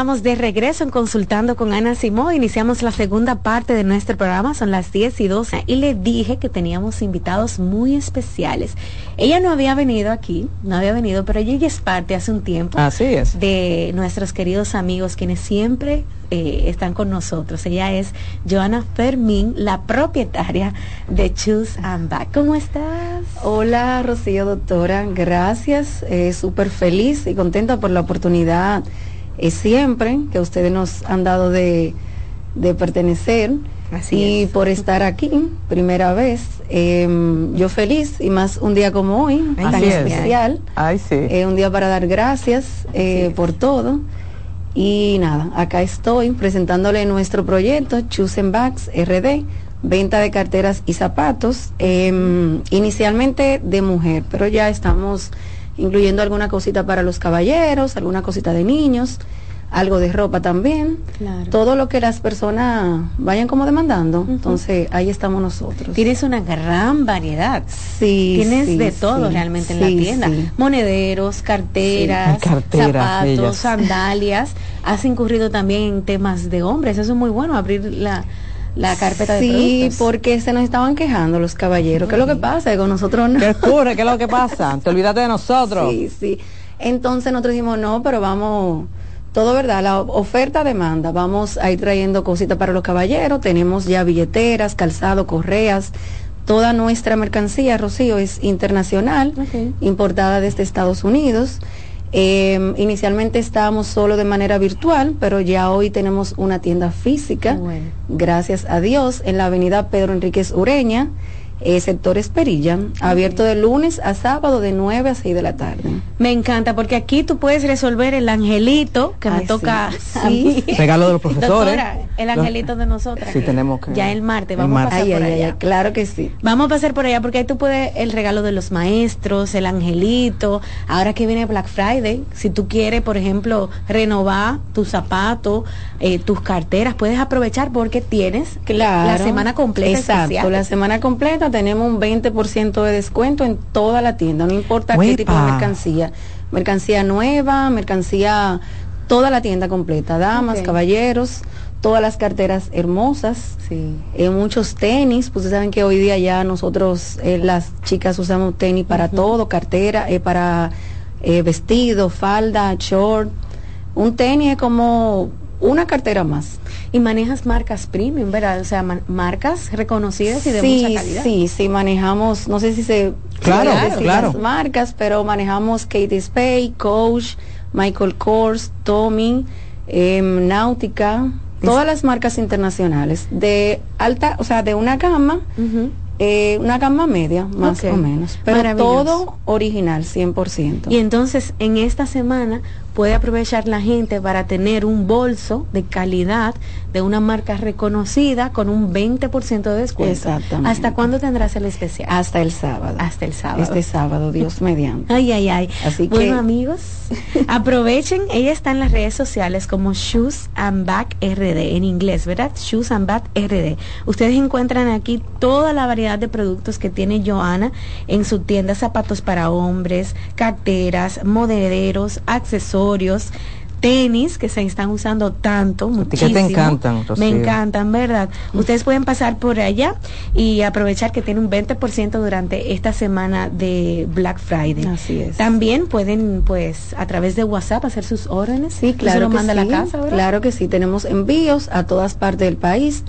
Estamos de regreso en Consultando con Ana Simó. Iniciamos la segunda parte de nuestro programa, son las 10 y 12. Y le dije que teníamos invitados muy especiales. Ella no había venido aquí, no había venido, pero ella ya es parte hace un tiempo. Así es. De nuestros queridos amigos, quienes siempre eh, están con nosotros. Ella es Joana Fermín, la propietaria de Choose and Back. ¿Cómo estás? Hola, Rocío, doctora. Gracias. Eh, Súper feliz y contenta por la oportunidad eh, siempre que ustedes nos han dado de, de pertenecer. Así y es. por estar aquí, primera vez, em, yo feliz y más un día como hoy, tan así es. especial. Ay, sí. Eh, un día para dar gracias eh, por todo. Y nada, acá estoy presentándole nuestro proyecto Choose and Bags RD, venta de carteras y zapatos, em, inicialmente de mujer, pero ya estamos incluyendo alguna cosita para los caballeros, alguna cosita de niños, algo de ropa también, Claro. todo lo que las personas vayan como demandando. Entonces ahí estamos nosotros. Tienes una gran variedad. Sí, Tienes sí, de todo sí, realmente en la tienda. sí. Monederos, carteras, zapatos, bellas. sandalias. Has incurrido también en temas de hombres. Eso es muy bueno, abrir la, la carpeta de Sí, productos. porque se nos estaban quejando los caballeros. ¿Qué es lo que pasa? Que con nosotros no. ¿Qué ocurre? ¿Qué es lo que pasa? Te olvidaste de nosotros. Sí, sí. Entonces nosotros dijimos, no, pero vamos, todo verdad, la oferta demanda, vamos a ir trayendo cositas para los caballeros, tenemos ya billeteras, calzado, correas, toda nuestra mercancía, Rocío, es internacional, importada desde Estados Unidos. Eh, inicialmente estábamos solo de manera virtual, pero ya hoy tenemos una tienda física, gracias a Dios, en la avenida Pedro Enríquez Ureña, eh, sector Esperilla, abierto de lunes a sábado de 9 a 6 de la tarde. Me encanta porque aquí tú puedes resolver el angelito que me Ay, toca sí. a mí. *laughs* Regalo de los profesores. Doctora, el angelito de nosotras. Sí, tenemos que- Ya el martes, el vamos martes. a pasar Ay, por ay, ay, allá. claro que sí. Vamos a pasar por allá porque ahí tú puedes el regalo de los maestros, el angelito. Ahora que viene Black Friday, si tú quieres, por ejemplo, renovar tus zapatos, eh, tus carteras, puedes aprovechar porque tienes Claro. la semana completa. Exacto, especial. la semana completa tenemos un 20% de descuento en toda la tienda, no importa qué tipo de mercancía. Mercancía nueva, mercancía, toda la tienda completa, damas, caballeros, todas las carteras hermosas, eh, muchos tenis, pues ustedes saben que hoy día ya nosotros, eh, las chicas usamos tenis para todo, cartera, eh, para eh, vestido, falda, short. Un tenis es como una cartera más. Y manejas marcas premium, ¿verdad? O sea, marcas reconocidas y de sí, mucha calidad. Sí, sí, manejamos, no sé si se Claro, claro. las marcas, pero manejamos Kate Spade, Coach, Michael Kors, Tommy, em, Náutica, todas las marcas internacionales de alta, o sea, de una gama, eh, una gama media, más o menos, pero todo original, 100%. Y entonces en esta semana puede aprovechar la gente para tener un bolso de calidad de una marca reconocida con un 20% de descuento. Exactamente. ¿Hasta cuándo tendrás el especial? Hasta el sábado. Hasta el sábado. Este sábado, Dios *laughs* mediante. Ay, ay, ay. Así bueno, que- amigos, *laughs* aprovechen. Ella está en las redes sociales como Shoes and Back RD, en inglés, ¿verdad? Shoes and Back RD. Ustedes encuentran aquí toda la variedad de productos que tiene Joana en su tienda, zapatos para hombres, carteras, modeleros, accesorios. Tenis que se están usando tanto, que muchísimo. te encantan, Rocío. Me encantan, ¿verdad? Ustedes pueden pasar por allá y aprovechar que tiene un 20% durante esta semana de Black Friday. Así es. También pueden, pues, a través de WhatsApp hacer sus órdenes. Sí, claro lo que manda a sí. la casa, ¿verdad? Claro que sí, tenemos envíos a todas partes del país,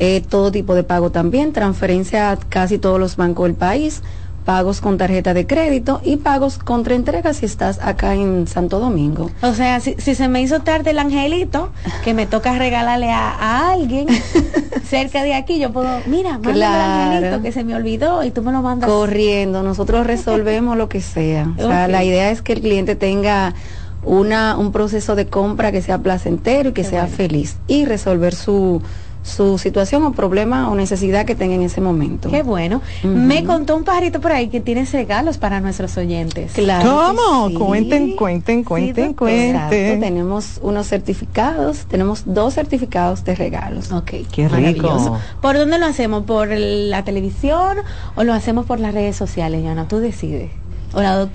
eh, todo tipo de pago también, transferencia a casi todos los bancos del país, pagos con tarjeta de crédito y pagos contra entrega si estás acá en Santo Domingo. O sea, si, si se me hizo tarde el angelito, que me toca regalarle a, a alguien *laughs* cerca de aquí, yo puedo, mira, mándame Claro. el angelito que se me olvidó y tú me lo mandas. Corriendo, nosotros resolvemos lo que sea. O sea, la idea es que el cliente tenga una, un proceso de compra que sea placentero y que sea feliz y resolver su, su situación o problema o necesidad que tenga en ese momento. Qué bueno. Me contó un pajarito por ahí que tienes regalos para nuestros oyentes. Claro ¿Cómo? sí. Cuenten, cuenten, cuenten, Exacto, cuenten. tenemos unos certificados, tenemos dos certificados de regalos. Ok. Qué rico. ¿Por dónde lo hacemos? ¿Por la televisión o lo hacemos por las redes sociales, Yana? Tú decides.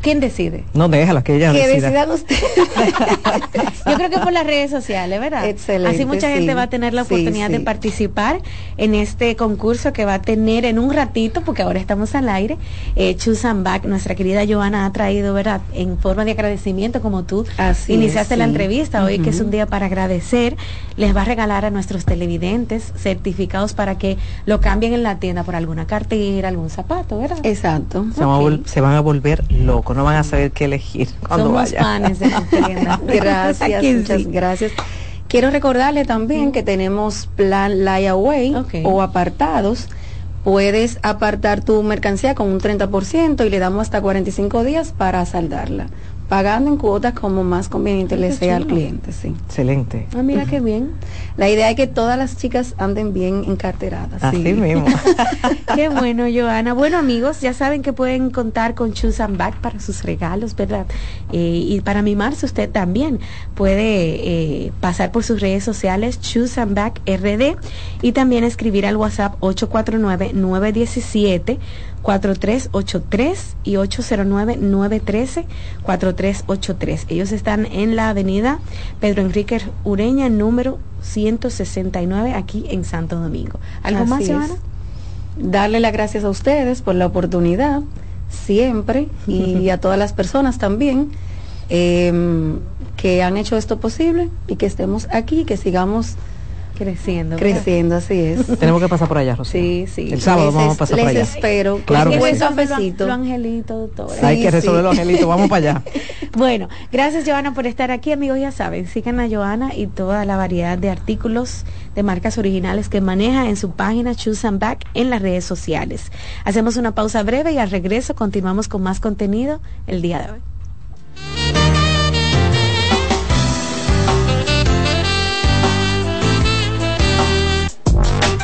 ¿Quién decide? No, déjala que ella Que decida. decidan ustedes. *laughs* Yo creo que por las redes sociales, ¿verdad? Excelente, Así mucha sí. gente va a tener la Sí, oportunidad de participar en este concurso que va a tener en un ratito, porque ahora estamos al aire. Eh, Back, nuestra querida Joana ha traído, ¿verdad? En forma de agradecimiento, como tú Así iniciaste es, la entrevista, hoy que es un día para agradecer, les va a regalar a nuestros televidentes certificados para que lo cambien en la tienda por alguna cartera, algún zapato, ¿verdad? Exacto. Se, van a se van a volver locos, no van a saber qué elegir cuando Somos vayan. panes de. *laughs* Gracias, *laughs* muchas sí. gracias. Quiero recordarle también que tenemos plan Layaway Ok. o apartados. Puedes apartar tu mercancía con un 30% y le damos hasta 45 días para saldarla, pagando en cuotas como más conveniente le sea al cliente, sí. Excelente. Ah, mira qué bien. La idea es que todas las chicas anden bien encarteradas. Así sí. mismo. *laughs* Qué bueno, Joana. Bueno, amigos, ya saben que pueden contar con Choose and Back para sus regalos, ¿verdad? Eh, y para mimarse usted también puede eh, pasar por sus redes sociales Choose and Back RD y también escribir al WhatsApp 849-917. 4383 y 809-913-4383. Ellos están en la avenida Pedro Enrique Ureña, número 169, aquí en Santo Domingo. ¿Algo Así más. Joana? Darle las gracias a ustedes por la oportunidad, siempre, y *laughs* a todas las personas también. em, que han hecho esto posible y que estemos aquí, que sigamos creciendo. Creciendo, así es. *laughs* Tenemos que pasar por allá, Rocío. Sí, sí. El sábado Les vamos a pasar por les allá. espero. Claro que buen sí. cafecito. Lo angelito, doctora. Hay que resolver los angelitos, vamos para allá. *laughs* Bueno, gracias Joana por estar aquí, amigos, ya saben, sigan a Joana y toda la variedad de artículos de marcas originales que maneja en su página Choose and Back en las redes sociales. Hacemos una pausa breve y al regreso continuamos con más contenido el día de hoy.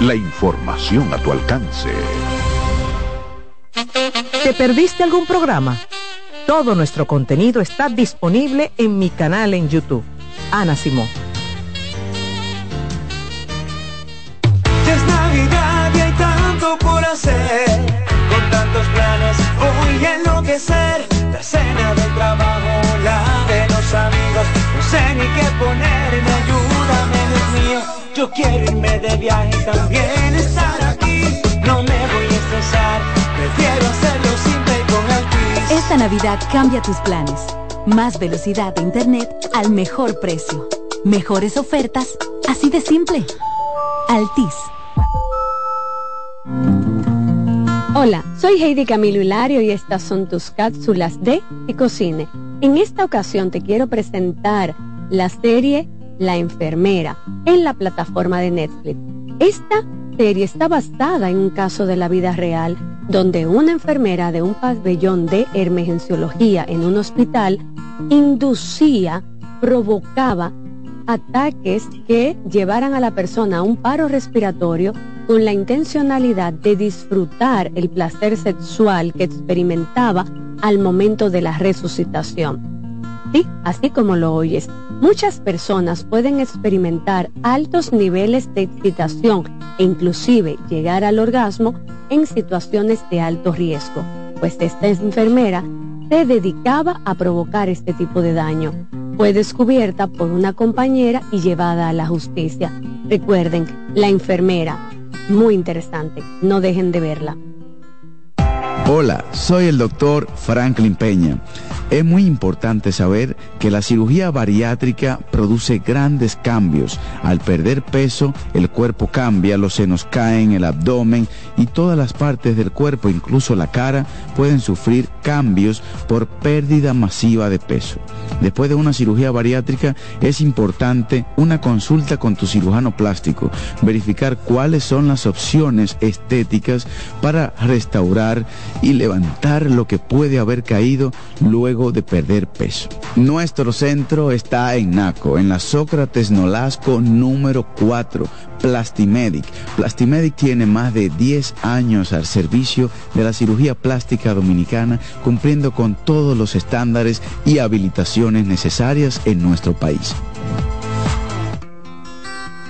La información a tu alcance. ¿Te perdiste algún programa? Todo nuestro contenido está disponible en mi canal en YouTube. Ana Simón. Ya es Navidad y hay tanto por hacer. Con tantos planes voy a enloquecer. La cena del trabajo, la de los amigos. No sé ni qué ponerme, ayúdame, Dios mío. Yo quiero irme de viaje y también estar aquí. No me voy a estresar, prefiero hacerlo simple y con Altis. Esta Navidad cambia tus planes. Más velocidad de Internet al mejor precio. Mejores ofertas, así de simple. Altis. Hola, soy Heidi Camilo Hilario y estas son tus cápsulas de Ecocine. En esta ocasión te quiero presentar la serie La enfermera en la plataforma de Netflix. Esta serie está basada en un caso de la vida real donde una enfermera de un pabellón de emergenciología en un hospital inducía, provocaba ataques que llevaran a la persona a un paro respiratorio con la intencionalidad de disfrutar el placer sexual que experimentaba al momento de la resucitación. Sí, así como lo oyes, muchas personas pueden experimentar altos niveles de excitación e inclusive llegar al orgasmo en situaciones de alto riesgo, pues esta enfermera se dedicaba a provocar este tipo de daño. Fue descubierta por una compañera y llevada a la justicia. Recuerden, la enfermera, muy interesante, no dejen de verla. Hola, soy el doctor Franklin Peña. Es muy importante saber que la cirugía bariátrica produce grandes cambios. Al perder peso, el cuerpo cambia, los senos caen, el abdomen y todas las partes del cuerpo, incluso la cara, pueden sufrir cambios por pérdida masiva de peso. Después de una cirugía bariátrica es importante una consulta con tu cirujano plástico, verificar cuáles son las opciones estéticas para restaurar y levantar lo que puede haber caído luego de perder peso. Nuestro centro está en Naco, en la Sócrates Nolasco número 4, Plastimedic. Plastimedic tiene más de 10 años al servicio de la cirugía plástica dominicana, cumpliendo con todos los estándares y habilitaciones necesarias en nuestro país.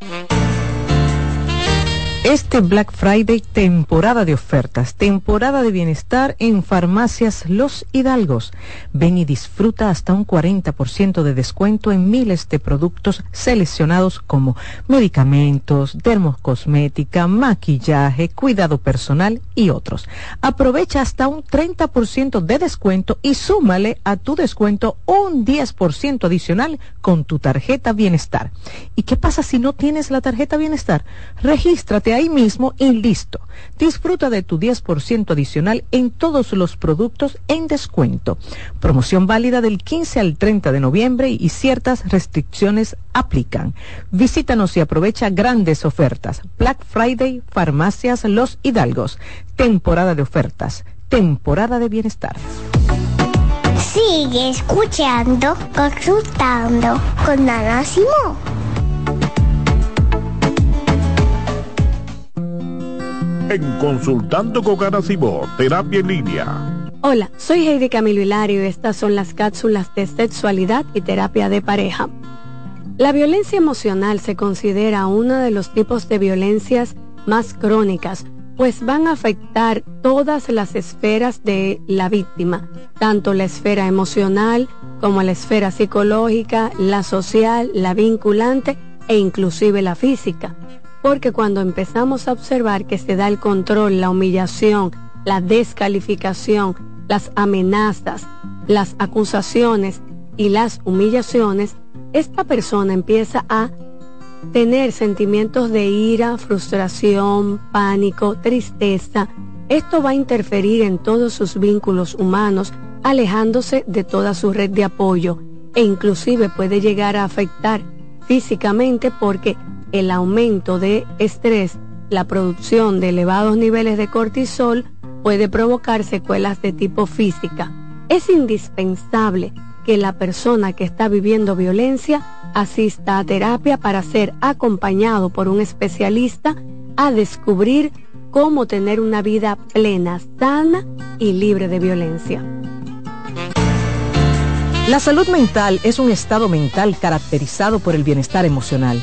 Mm-hmm. Este Black Friday, temporada de ofertas, temporada de bienestar en farmacias Los Hidalgos. Ven y disfruta hasta un 40% de descuento en miles de productos seleccionados como medicamentos, dermocosmética, maquillaje, cuidado personal y otros. Aprovecha hasta un 30% de descuento y súmale a tu descuento un 10% adicional con tu tarjeta bienestar. ¿Y qué pasa si no tienes la tarjeta bienestar? Regístrate ahí mismo y listo. Disfruta de tu 10% adicional en todos los productos en descuento. Promoción válida del 15 al 30 de noviembre y ciertas restricciones aplican. Visítanos y aprovecha grandes ofertas. Black Friday, Farmacias Los Hidalgos. Temporada de ofertas. Temporada de bienestar. Sigue escuchando, consultando con Ana Simón. En Consultando con Simón, Terapia en Línea. Hola, soy Heidi Camilo Hilario y estas son las cápsulas de sexualidad y terapia de pareja. La violencia emocional se considera uno de los tipos de violencias más crónicas, pues van a afectar todas las esferas de la víctima, tanto la esfera emocional como la esfera psicológica, la social, la vinculante e inclusive la física. Porque cuando empezamos a observar que se da el control, la humillación, la descalificación, las amenazas, las acusaciones y las humillaciones, esta persona empieza a tener sentimientos de ira, frustración, pánico, tristeza. Esto va a interferir en todos sus vínculos humanos, alejándose de toda su red de apoyo e inclusive puede llegar a afectar físicamente porque el aumento de estrés, la producción de elevados niveles de cortisol puede provocar secuelas de tipo física. Es indispensable que la persona que está viviendo violencia asista a terapia para ser acompañado por un especialista a descubrir cómo tener una vida plena, sana y libre de violencia. La salud mental es un estado mental caracterizado por el bienestar emocional,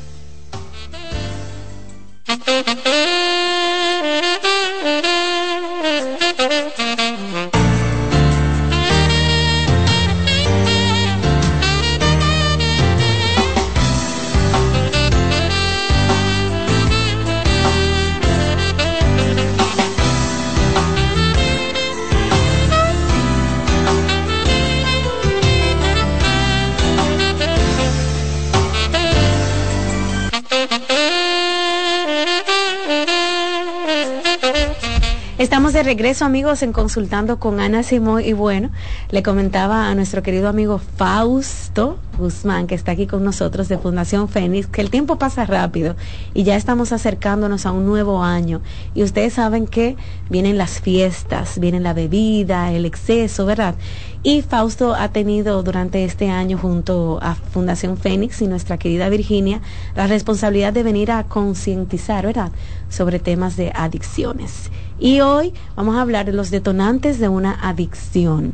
Regreso amigos en Consultando con Ana Simón y bueno, le comentaba a nuestro querido amigo Fausto Guzmán que está aquí con nosotros de Fundación Fénix que el tiempo pasa rápido y ya estamos acercándonos a un nuevo año y ustedes saben que vienen las fiestas, vienen la bebida, el exceso, ¿verdad? Y Fausto ha tenido durante este año junto a Fundación Fénix y nuestra querida Virginia la responsabilidad de venir a concientizar, ¿verdad?, sobre temas de adicciones. Y hoy vamos a hablar de los detonantes de una adicción,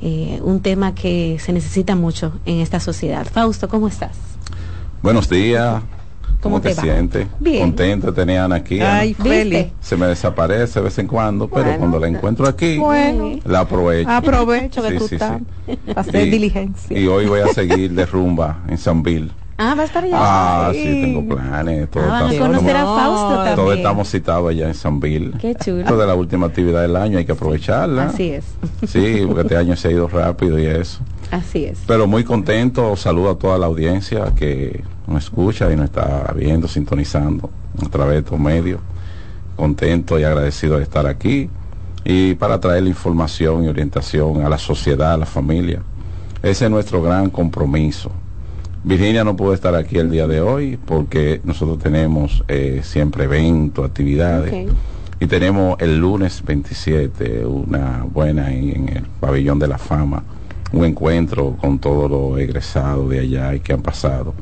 eh, un tema que se necesita mucho en esta sociedad. Fausto, ¿cómo estás? Buenos días. ¿Cómo, te, sientes? Bien. Contento de tener a Ana aquí. Ay, Feli. Se me desaparece de vez en cuando, pero Bueno. cuando la encuentro aquí, Bueno. la aprovecho. Aprovecho que Sí, tú sí, estás sí. para hacer Y- diligencia. Y hoy voy a seguir de rumba en San Bill. Ah, va a estar allá. Ah, sí, tengo planes. Todo Ah, van a está- conocer a Fausto también. Todos estamos citados allá en San Bill. Qué chulo. Esto de la última actividad del año, hay que aprovecharla. Así es. Sí, porque este año se ha ido rápido y eso. Así es. Pero muy contento, saludo a toda la audiencia que nos escucha y nos está viendo, sintonizando a través de estos medios. Contento y agradecido de estar aquí y para traer la información y orientación a la sociedad, a la familia. Ese es nuestro gran compromiso. Virginia no puede estar aquí el día de hoy porque nosotros tenemos eh, siempre eventos, actividades. Y tenemos el lunes 27 una buena ahí en el pabellón de la fama, un encuentro con todos los egresados de allá y que han pasado.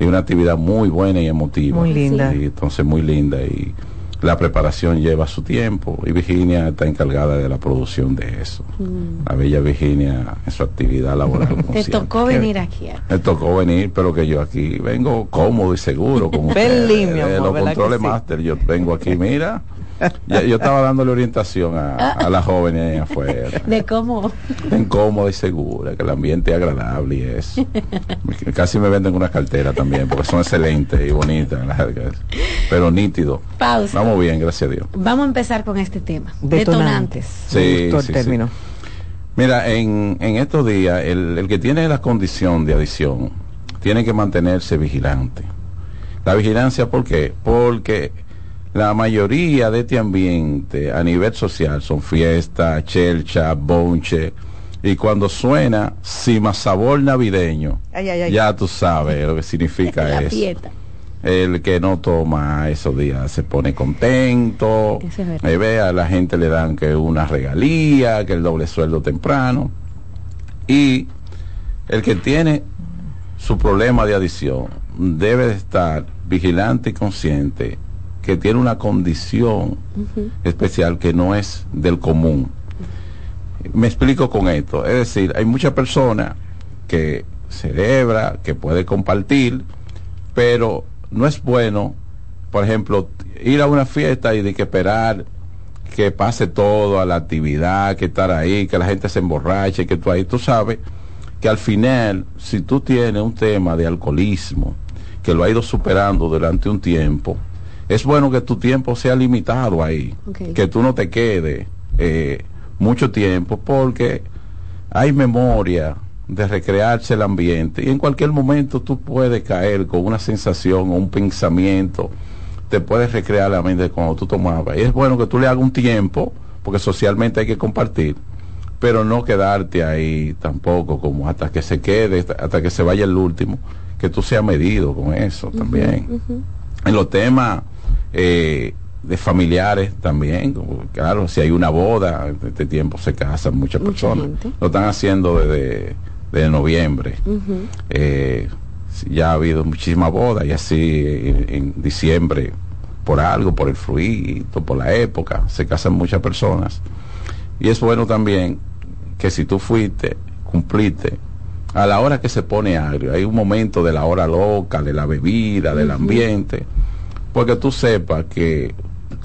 Y una actividad muy buena y emotiva. Muy linda. Y entonces muy linda y la preparación lleva su tiempo y Virginia está encargada de la producción de eso. Mm. La bella Virginia en su actividad laboral. Te tocó venir aquí. Me tocó venir, pero que yo aquí vengo cómodo y seguro. Como Pelín, *laughs* mi de amor, los ¿verdad que controles sí? master, yo vengo aquí, mira. Ya- yo estaba dándole orientación a, a las jóvenes ahí afuera. De cómo. Estén cómoda y segura, que el ambiente es agradable y eso. Casi me venden una cartera también, porque son excelentes y bonitas, pero nítido. Pausa. Vamos bien, gracias a Dios. Vamos a empezar con este tema. Detonantes. Sí, el sí, término. sí. Mira, en, en estos días, el, el que tiene la condición de adicción tiene que mantenerse vigilante. La vigilancia, ¿por qué? Porque la mayoría de este ambiente a nivel social son fiestas, chelcha, bonche, y cuando suena cima sabor navideño, Ay, ay, ay. ya tú sabes lo que significa *laughs* La eso. fiesta. El que no toma esos días se pone contento. Es. Eh, ve, a la gente le dan que una regalía, que el doble sueldo temprano. Y el que tiene su problema de adicción debe de estar vigilante y consciente que tiene una condición especial que no es del común. Me explico con esto. Es decir, hay muchas personas que celebra, que puede compartir, pero no es bueno, por ejemplo, ir a una fiesta y de que esperar que pase todo a la actividad, que estar ahí, que la gente se emborrache, que tú ahí, tú sabes que al final, si tú tienes un tema de alcoholismo, que lo ha ido superando durante un tiempo, es bueno que tu tiempo sea limitado ahí, que tú no te quedes eh, mucho tiempo, porque hay memoria de recrearse el ambiente y en cualquier momento tú puedes caer con una sensación o un pensamiento, te puedes recrear la mente cuando tú tomabas. Y es bueno que tú le hagas un tiempo, porque socialmente hay que compartir, pero no quedarte ahí tampoco como hasta que se quede, hasta que se vaya el último, que tú seas medido con eso también. En los temas eh, de familiares también, claro, si hay una boda, en este tiempo se casan muchas Mucha personas. gente. Lo están haciendo desde, desde noviembre. Eh, ya ha habido muchísimas bodas y así en, en diciembre, por algo, por el fruito, por la época, se casan muchas personas. Y es bueno también que si tú fuiste, cumpliste, a la hora que se pone agrio, hay un momento de la hora loca, de la bebida, del ambiente, porque tú sepas que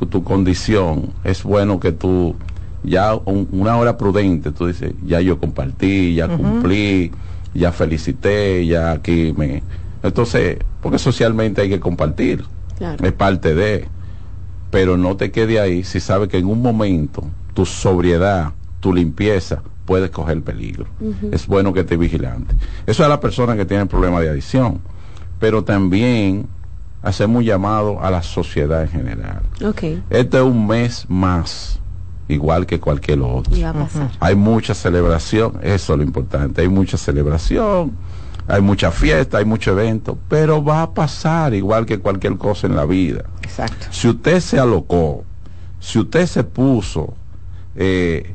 tu, condición es bueno que tú ya un- una hora prudente, tú dices, ya yo compartí, ya cumplí, ya felicité, ya aquí me... Entonces, porque socialmente hay que compartir, Claro. es parte de, pero no te quede ahí si sabes que en un momento tu sobriedad, tu limpieza puede coger peligro. Es bueno que estés vigilante. Eso es a la persona que tiene problemas de adicción, pero también hacemos un llamado a la sociedad en general. Ok. Este es un mes más, igual que cualquier otro. Y va a pasar. Hay mucha celebración, eso es lo importante, hay mucha celebración, hay mucha fiesta, hay mucho evento, pero va a pasar igual que cualquier cosa en la vida. Exacto. Si usted se alocó, si usted se puso eh,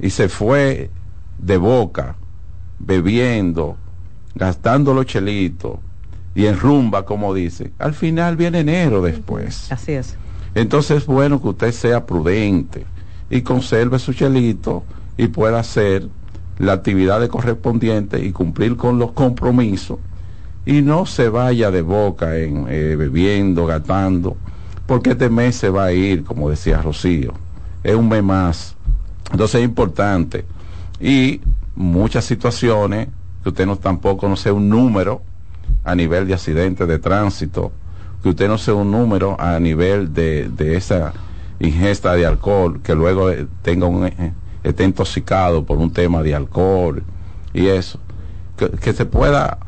y se fue de boca, bebiendo, gastando los chelitos y en rumba, como dice, al final viene enero después. Así es. Entonces es bueno que usted sea prudente y conserve su chelito y pueda hacer la actividad correspondiente y cumplir con los compromisos y no se vaya de boca en eh, bebiendo, gastando, porque este mes se va a ir, como decía Rocío, es un mes más. Entonces es importante y muchas situaciones que usted no tampoco no sea un número a nivel de accidentes de tránsito, que usted no sea un número a nivel de, de esa ingesta de alcohol, que luego eh, tenga un, eh, esté intoxicado por un tema de alcohol y eso, que, que se pueda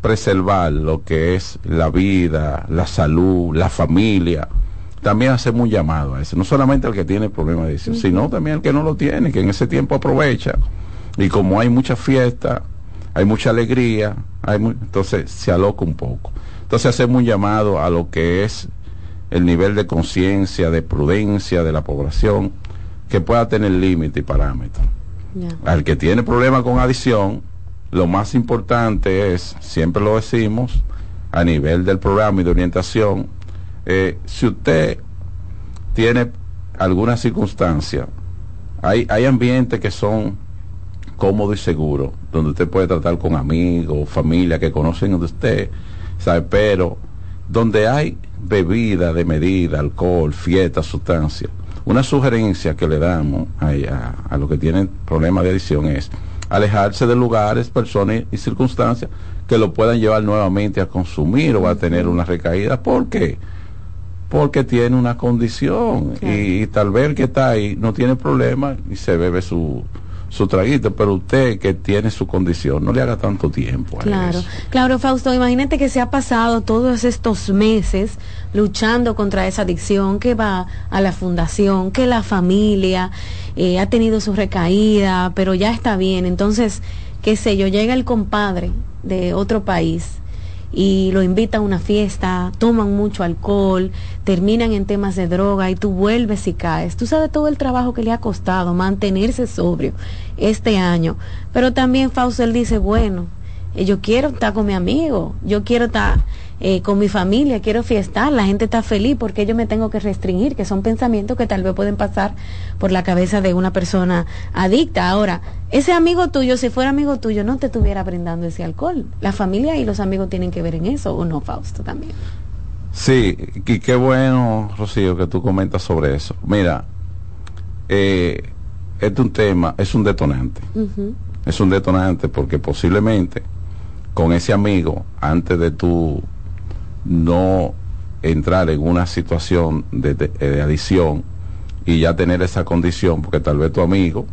preservar lo que es la vida, la salud, la familia. También hacemos un llamado a eso, no solamente al que tiene problemas de adicción, sino también al que no lo tiene, que en ese tiempo aprovecha. Y como hay mucha fiesta, hay mucha alegría, hay entonces se aloca un poco. Entonces hacemos un llamado a lo que es el nivel de conciencia, de prudencia de la población, que pueda tener límite y parámetros. Ya. Al que tiene problemas con adicción, lo más importante es, siempre lo decimos, a nivel del programa y de orientación, eh, si usted tiene algunas circunstancias, hay, hay ambientes que son cómodos y seguros, donde usted puede tratar con amigos, familia que conocen de usted, ¿sabe? Pero donde hay bebida de medida, alcohol, fiesta, sustancia, una sugerencia que le damos a, a, a los que tienen problemas de adicción es alejarse de lugares, personas y circunstancias que lo puedan llevar nuevamente a consumir o a tener una recaída. ¿Por qué? Porque tiene una condición y, y tal vez el que está ahí no tiene problema y se bebe su, su traguito, pero usted que tiene su condición, no le haga tanto tiempo. A Claro, eso. claro, Fausto, imagínate que se ha pasado todos estos meses luchando contra esa adicción, que va a la fundación, que la familia eh, ha tenido su recaída, pero ya está bien. Entonces, qué sé yo, llega el compadre de otro país y lo invita a una fiesta, toman mucho alcohol, terminan en temas de droga y tú vuelves y caes. Tú sabes todo el trabajo que le ha costado mantenerse sobrio este año. Pero también Fausto él dice, bueno, eh, yo quiero estar con mi amigo, yo quiero estar eh, con mi familia, quiero fiestar, la gente está feliz porque yo me tengo que restringir, que son pensamientos que tal vez pueden pasar por la cabeza de una persona adicta. Ahora, ese amigo tuyo, si fuera amigo tuyo, no te estuviera brindando ese alcohol. La familia y los amigos tienen que ver en eso, ¿o no, Fausto, también? Sí, y qué bueno, Rocío, que tú comentas sobre eso. Mira, eh, este es un tema, es un detonante. Es un detonante porque posiblemente con ese amigo, antes de tú no entrar en una situación de, de- de adicción y ya tener esa condición, porque tal vez tu amigo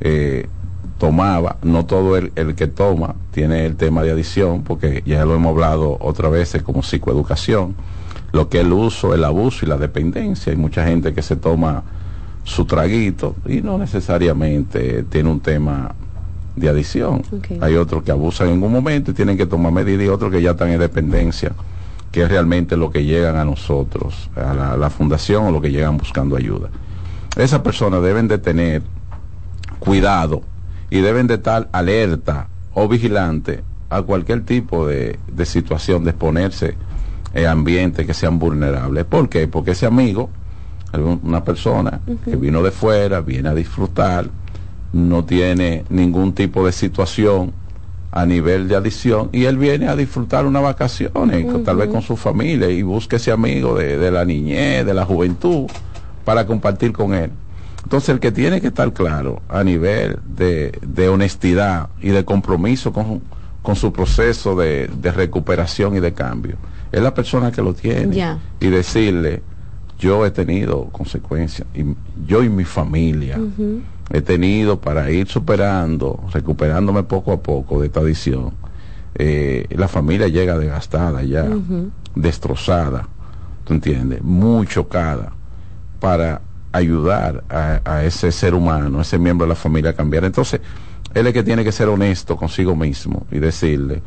eh, tomaba, no todo el, el que toma tiene el tema de adicción, porque ya lo hemos hablado otra vez como psicoeducación, lo que es el uso, el abuso y la dependencia. Hay mucha gente que se toma su traguito y no necesariamente tiene un tema de adicción. Hay otros que abusan en un momento y tienen que tomar medidas y otros que ya están en dependencia, que es realmente lo que llegan a nosotros, a la, a la fundación o lo que llegan buscando ayuda. Esas personas deben de tener cuidado y deben de estar alerta o vigilante a cualquier tipo de, de situación de exponerse en ambientes que sean vulnerables. ¿Por qué? Porque ese amigo, una persona que vino de fuera, viene a disfrutar, no tiene ningún tipo de situación a nivel de adicción y él viene a disfrutar unas vacaciones, con- tal vez con su familia y busque ese amigo de, de la niñez, de la juventud, para compartir con él. Entonces el que tiene que estar claro a nivel de, de honestidad y de compromiso con, con su proceso de, de recuperación y de cambio es la persona que lo tiene y decirle yo he tenido consecuencias y yo y mi familia. He tenido para ir superando, recuperándome poco a poco de esta adicción. Eh, la familia llega desgastada ya, destrozada, ¿tú entiendes? Muy chocada para ayudar a, a ese ser humano, a ese miembro de la familia a cambiar. Entonces, él es que tiene que ser honesto consigo mismo y decirle,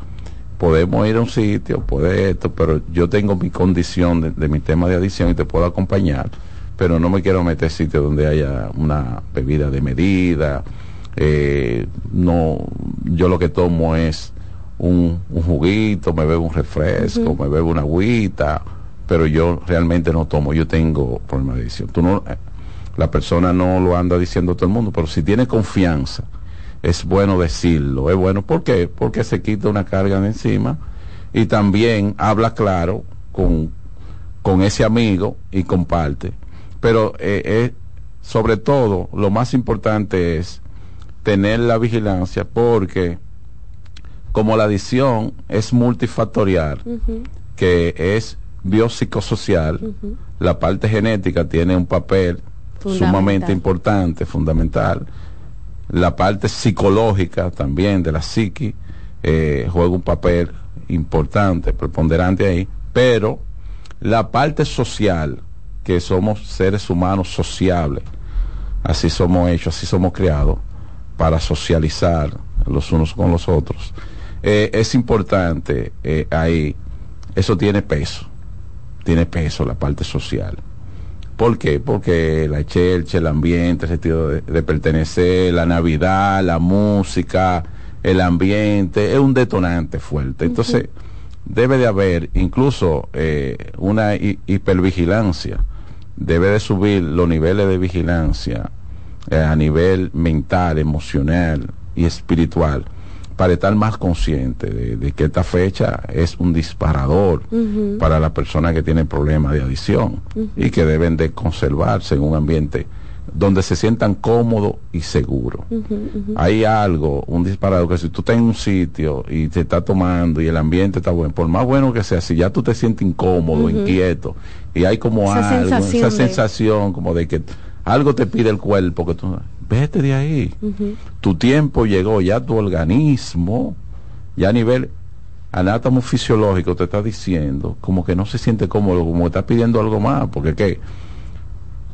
podemos ir a un sitio, puede esto, pero yo tengo mi condición de, de mi tema de adicción y te puedo acompañar, pero no me quiero meter en sitios donde haya una bebida de medida. eh, no, yo lo que tomo es un, un juguito, me bebo un refresco, me bebo una agüita, pero yo realmente no tomo, yo tengo problema de adicción. Tú no, eh, la persona no lo anda diciendo a todo el mundo, pero si tiene confianza, es bueno decirlo, es bueno, ¿por qué? Porque se quita una carga de encima y también habla claro con, con ese amigo y comparte. Pero eh, eh, sobre todo, lo más importante es tener la vigilancia porque como la adicción es multifactorial, que es biopsicosocial, la parte genética tiene un papel sumamente importante, fundamental. La parte psicológica también de la psiqui eh, juega un papel importante, preponderante ahí, pero la parte social, que somos seres humanos sociables, así somos hechos, así somos creados, para socializar los unos con los otros. Eh, es importante eh, ahí, eso tiene peso, tiene peso la parte social. ¿Por qué? Porque la chelcha, el ambiente, el sentido de, de pertenecer, la Navidad, la música, el ambiente, es un detonante fuerte. Entonces, debe de haber incluso eh, una hi- hipervigilancia debe de subir los niveles de vigilancia eh, a nivel mental, emocional y espiritual para estar más consciente de, de que esta fecha es un disparador para las personas que tienen problemas de adicción y que deben de conservarse en un ambiente donde se sientan cómodos y seguros. Hay algo, un disparador, que si tú estás en un sitio y te está tomando y el ambiente está bueno, por más bueno que sea, si ya tú te sientes incómodo, inquieto, y hay como Esa algo, sensación esa de- sensación como de que algo te pide el cuerpo, que tú, vete de ahí. Tu tiempo llegó, ya tu organismo, ya a nivel anátomo fisiológico te está diciendo como que no se siente cómodo, como que está pidiendo algo más, porque que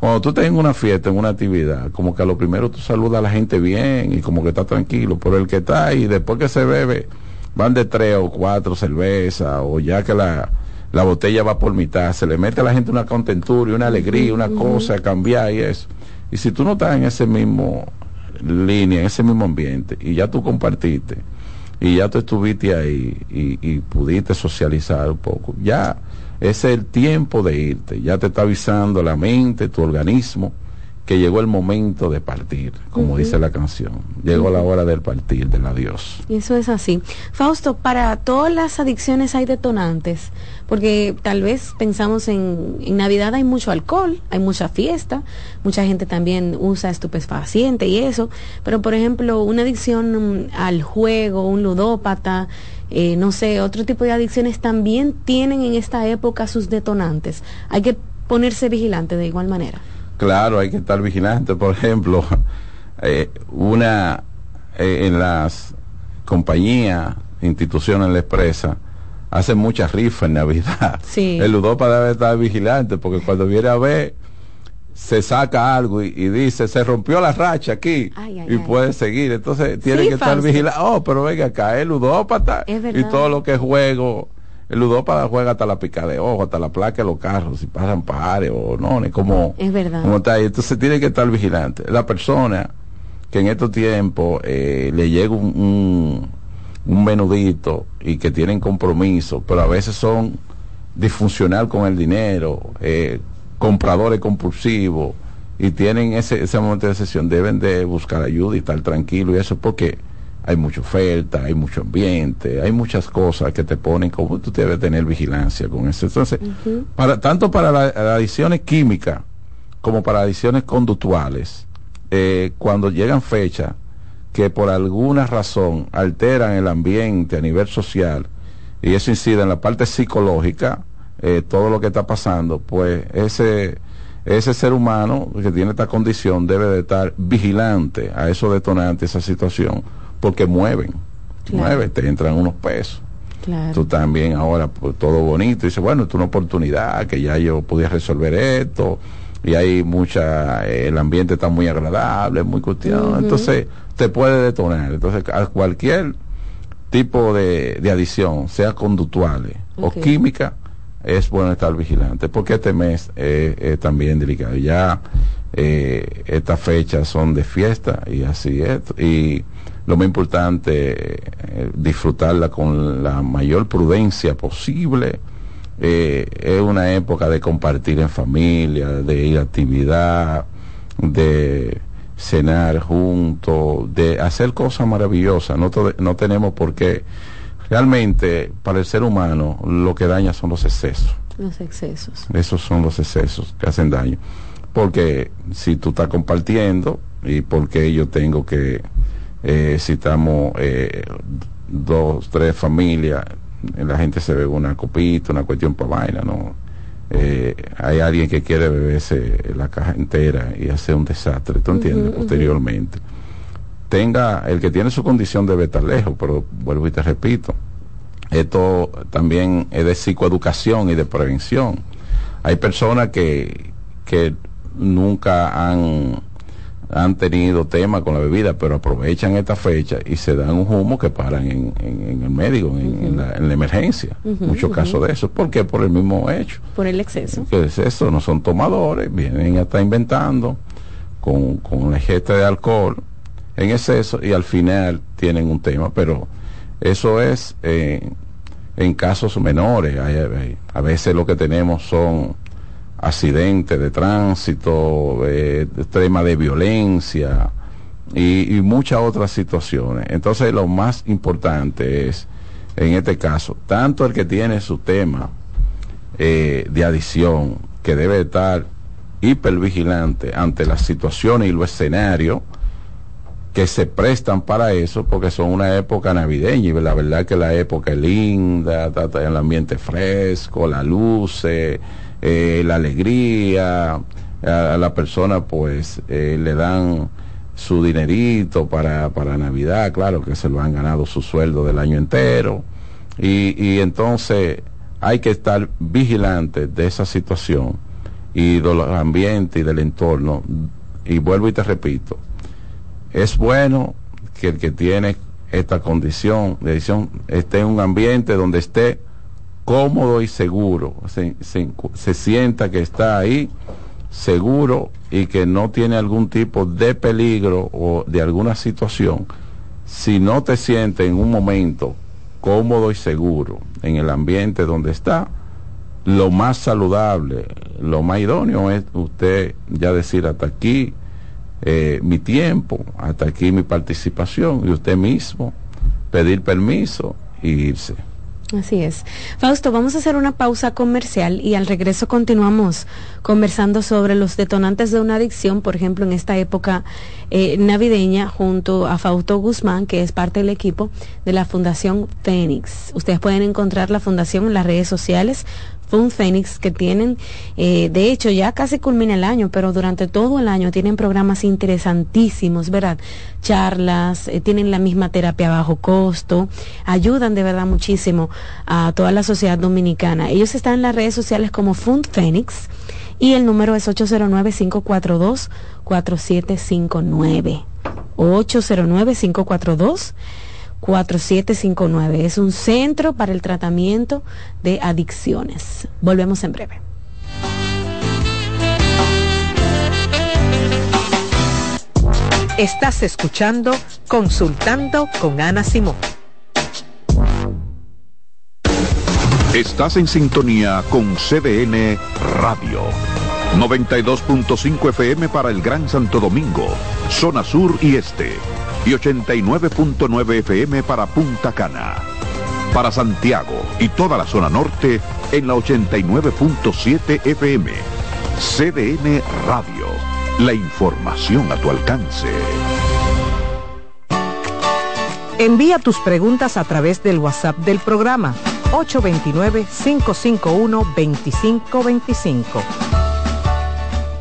cuando tú estás en una fiesta, en una actividad, como que a lo primero tú saludas a la gente bien y como que está tranquilo, pero el que está ahí, después que se bebe, van de tres o cuatro cervezas, o ya que la, la botella va por mitad, se le mete a la gente una contentura y una alegría, una cosa, cambiar y eso. Y si tú no estás en ese mismo línea, en ese mismo ambiente, y ya tú compartiste, y ya tú estuviste ahí y, y pudiste socializar un poco, ya es el tiempo de irte, ya te está avisando la mente, tu organismo, que llegó el momento de partir, como dice la canción, llegó la hora del partir, del adiós. Y eso es así. Fausto, para todas las adicciones hay detonantes, porque tal vez pensamos en, en Navidad hay mucho alcohol, hay mucha fiesta, mucha gente también usa estupefaciente y eso, pero por ejemplo, una adicción mm, al juego, un ludópata, eh, no sé, otro tipo de adicciones también tienen en esta época sus detonantes. Hay que ponerse vigilante de igual manera. Claro, hay que estar vigilante. Por ejemplo, *laughs* eh, una eh, en las compañías, instituciones la empresa, hacen muchas rifas en Navidad. Sí. El ludópata debe estar vigilante porque cuando viene a ver, se saca algo y, y dice, se rompió la racha aquí Ay, ay, y ay. puede seguir. Entonces tiene Sí, que estar vigilante. Oh, pero venga acá, el ludópata Es y todo lo que juego. El ludópata juega hasta la pica de ojo, hasta la placa de los carros, si pasan pares o no, ni como Es verdad. como está ahí. Entonces tiene que estar vigilante. La persona que en estos tiempos eh, le llega un, un, un menudito y que tienen compromiso, pero a veces son disfuncional con el dinero, eh, compradores compulsivos y tienen ese, ese momento de sesión, deben de buscar ayuda y estar tranquilo y eso porque hay mucha oferta, hay mucho ambiente, hay muchas cosas que te ponen como tú debes tener vigilancia con eso. Entonces, para, tanto para la- las adicciones químicas como para adicciones conductuales, eh, cuando llegan fechas que por alguna razón alteran el ambiente a nivel social y eso incide en la parte psicológica, eh, todo lo que está pasando, pues ese, ese ser humano que tiene esta condición debe de estar vigilante a esos detonantes, esa situación, porque mueven, Claro. mueven, te entran unos pesos. Claro. Tú también ahora, pues todo bonito, y dice, bueno, esto es una oportunidad, que ya yo podía resolver esto, y hay mucha, eh, el ambiente está muy agradable, muy cuestión, Ujú. entonces te puede detonar. Entonces, a cualquier tipo de, de adicción, sea conductuales Ok. o química, es bueno estar vigilante, porque este mes eh, es también delicado. Ya eh, estas fechas son de fiesta y así es. Y lo más importante, eh, disfrutarla con la mayor prudencia posible. Eh, es una época de compartir en familia, de ir a actividad, de cenar juntos, de hacer cosas maravillosas. No, no tenemos por qué. Realmente, para el ser humano, lo que daña son los excesos. Los excesos. Esos son los excesos que hacen daño. Porque si tú estás compartiendo, y porque yo tengo que, eh, si estamos eh, dos, tres familias, la gente se bebe una copita, una cuestión para vaina, ¿no? Eh, hay alguien que quiere beberse la caja entera y hacer un desastre, ¿tú entiendes? Posteriormente. Tenga, el que tiene su condición debe estar lejos, pero vuelvo y te repito, esto también es de psicoeducación y de prevención. Hay personas que, que nunca han, han tenido tema con la bebida, pero aprovechan esta fecha y se dan un humo que paran en, en- en el médico, en, en la, en la emergencia. Muchos casos de eso. ¿Por qué? Por el mismo hecho. Por el exceso. ¿Qué es eso? No son tomadores, vienen a estar inventando con, con la ingesta de alcohol en exceso y al final tienen un tema, pero eso es eh, en casos menores. A veces lo que tenemos son accidentes de tránsito, eh, tema de violencia y, muchas otras situaciones. Entonces lo más importante es, en este caso, tanto el que tiene su tema eh, de adicción, que debe estar hipervigilante ante las situaciones y los escenarios que se prestan para eso, porque son una época navideña y la verdad que la época es linda, está el ambiente fresco, la luz, eh, la alegría, a, la persona pues eh, le dan su dinerito para, para Navidad, claro que se lo han ganado su sueldo del año entero, y, y entonces hay que estar vigilantes de esa situación y de los ambientes y del entorno. Y vuelvo y te repito, es bueno que el que tiene esta condición de adicción esté en un ambiente donde esté cómodo y seguro, se, se, sienta que está ahí seguro y que no tiene algún tipo de peligro o de alguna situación. Si no te sientes en un momento cómodo y seguro en el ambiente donde está, lo más saludable, lo más idóneo es usted ya decir hasta aquí eh, mi tiempo, hasta aquí mi participación y usted mismo pedir permiso e irse. Así es. Fausto, vamos a hacer una pausa comercial y al regreso continuamos conversando sobre los detonantes de una adicción, por ejemplo, en esta época eh, navideña, junto a Fausto Guzmán, que es parte del equipo de la Fundación Fénix. Ustedes pueden encontrar la fundación en las redes sociales Fun Phoenix que tienen, eh, de hecho ya casi culmina el año, pero durante todo el año tienen programas interesantísimos, ¿verdad? Charlas, eh, tienen la misma terapia a bajo costo, ayudan de verdad muchísimo a toda la sociedad dominicana. Ellos están en las redes sociales como Fund Phoenix y el número es 809-542-4759. 809-542. 4759. Es un centro para el tratamiento de adicciones. Volvemos en breve. Estás escuchando Consultando con Ana Simón. Estás en sintonía con CDN Radio. 92.5 FM para el Gran Santo Domingo, zona sur y este y 89.9 FM para Punta Cana. Para Santiago y toda la zona norte en la 89.7 FM. CDN Radio. La información a tu alcance. Envía tus preguntas a través del WhatsApp del programa 829-551-2525.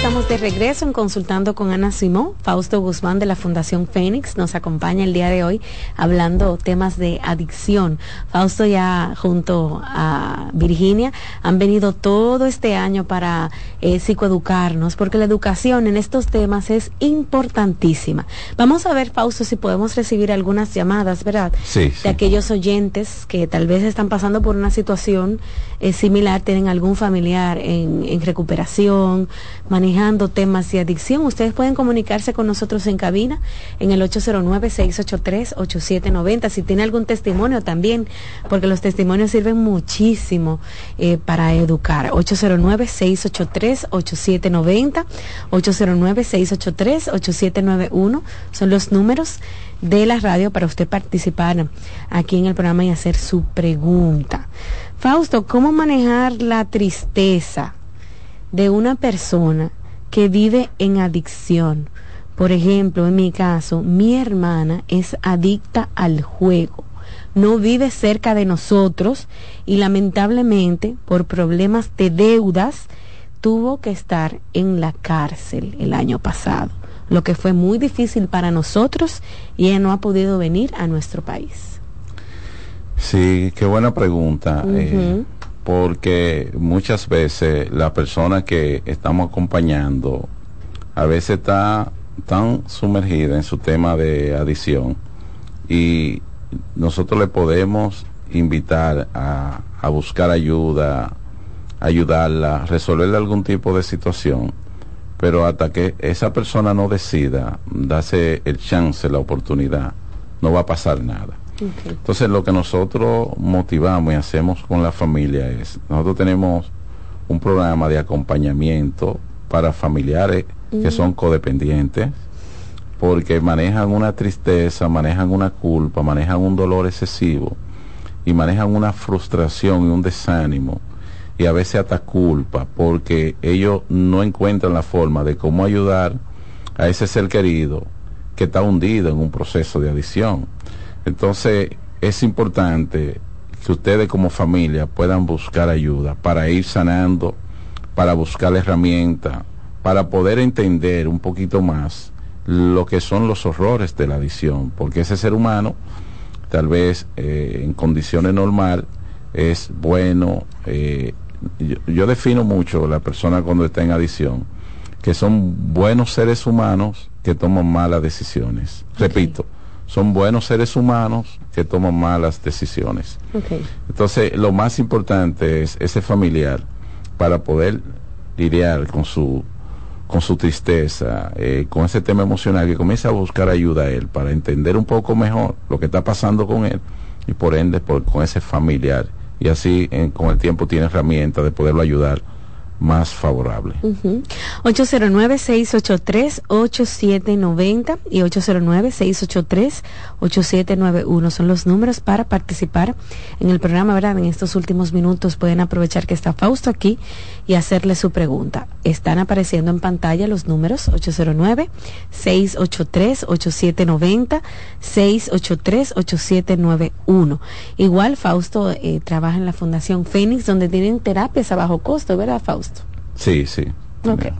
Estamos de regreso en Consultando con Ana Simón. Fausto Guzmán de la Fundación Fénix nos acompaña el día de hoy hablando temas de adicción. Fausto ya junto a Virginia han venido todo este año para eh, psicoeducarnos porque la educación en estos temas es importantísima. Vamos a ver, Fausto, si podemos recibir algunas llamadas, ¿verdad? Sí, de sí. aquellos oyentes que tal vez están pasando por una situación eh, similar, tienen algún familiar en, en recuperación, manejando temas de adicción. Ustedes pueden comunicarse con nosotros en cabina en el 809-683-8790. Si tiene algún testimonio también, porque los testimonios sirven muchísimo eh, para educar. 809-683-8790, 809-683-8791 son los números de la radio para usted participar aquí en el programa y hacer su pregunta. Fausto, ¿cómo manejar la tristeza de una persona que vive en adicción? Por ejemplo, en mi caso, mi hermana es adicta al juego. No vive cerca de nosotros y lamentablemente por problemas de deudas tuvo que estar en la cárcel el año pasado, lo que fue muy difícil para nosotros y ella no ha podido venir a nuestro país. Sí, qué buena pregunta. eh. Porque muchas veces la persona que estamos acompañando a veces está tan sumergida en su tema de adicción y nosotros le podemos invitar a, buscar ayuda, ayudarla, resolverle algún tipo de situación, pero hasta que esa persona no decida darse el chance, la oportunidad, no va a pasar nada. Entonces lo que nosotros motivamos y hacemos con la familia es, nosotros tenemos un programa de acompañamiento para familiares que son codependientes, porque manejan una tristeza, manejan una culpa, manejan un dolor excesivo y manejan una frustración y un desánimo y a veces hasta culpa, porque ellos no encuentran la forma de cómo ayudar a ese ser querido que está hundido en un proceso de adicción. Entonces es importante que ustedes como familia puedan buscar ayuda para ir sanando, para buscar herramientas, para poder entender un poquito más lo que son los horrores de la adicción, porque ese ser humano, tal vez eh, en condiciones normales, es bueno. eh, yo, yo defino mucho la persona cuando está en adicción, que son buenos seres humanos que toman malas decisiones. Repito, son buenos seres humanos que toman malas decisiones. Entonces, lo más importante es ese familiar para poder lidiar con su con su tristeza, eh, con ese tema emocional, que comience a buscar ayuda a él para entender un poco mejor lo que está pasando con él y por ende por, con ese familiar. Y así en- con el tiempo tiene herramientas de poderlo ayudar más favorable. Ujú. 809-683-8790 y 809-683-8791 son los números para participar en el programa, ¿verdad? En estos últimos minutos pueden aprovechar que está Fausto aquí y hacerle su pregunta. Están apareciendo en pantalla los números 809-683-8790, 683-8791. Igual Fausto eh, trabaja en la Fundación Fénix donde tienen terapias a bajo costo, ¿verdad Fausto? Sí, sí. Ok.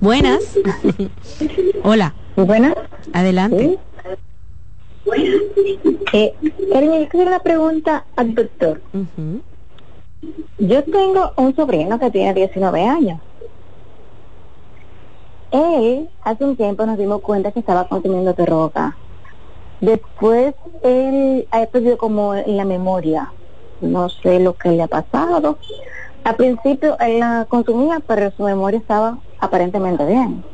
Buenas. Hola. Buenas. Adelante. Eh, cariño, yo quiero una pregunta al doctor. Yo tengo un sobrino que tiene 19 años. Él, hace un tiempo nos dimos cuenta que estaba consumiendo droga. Después él ha perdido como en la memoria. No sé lo que le ha pasado. Al principio él la consumía, pero su memoria estaba aparentemente bien.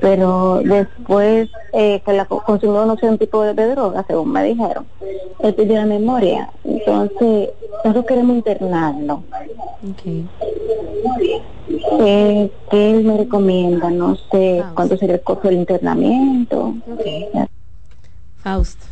Pero después eh, que la consumió no sé un tipo de, de droga, según me dijeron, él perdió la memoria. Entonces, nosotros queremos internarlo. Eh, ¿Qué él me recomienda? No sé cuánto sería el costo del internamiento. Fausto.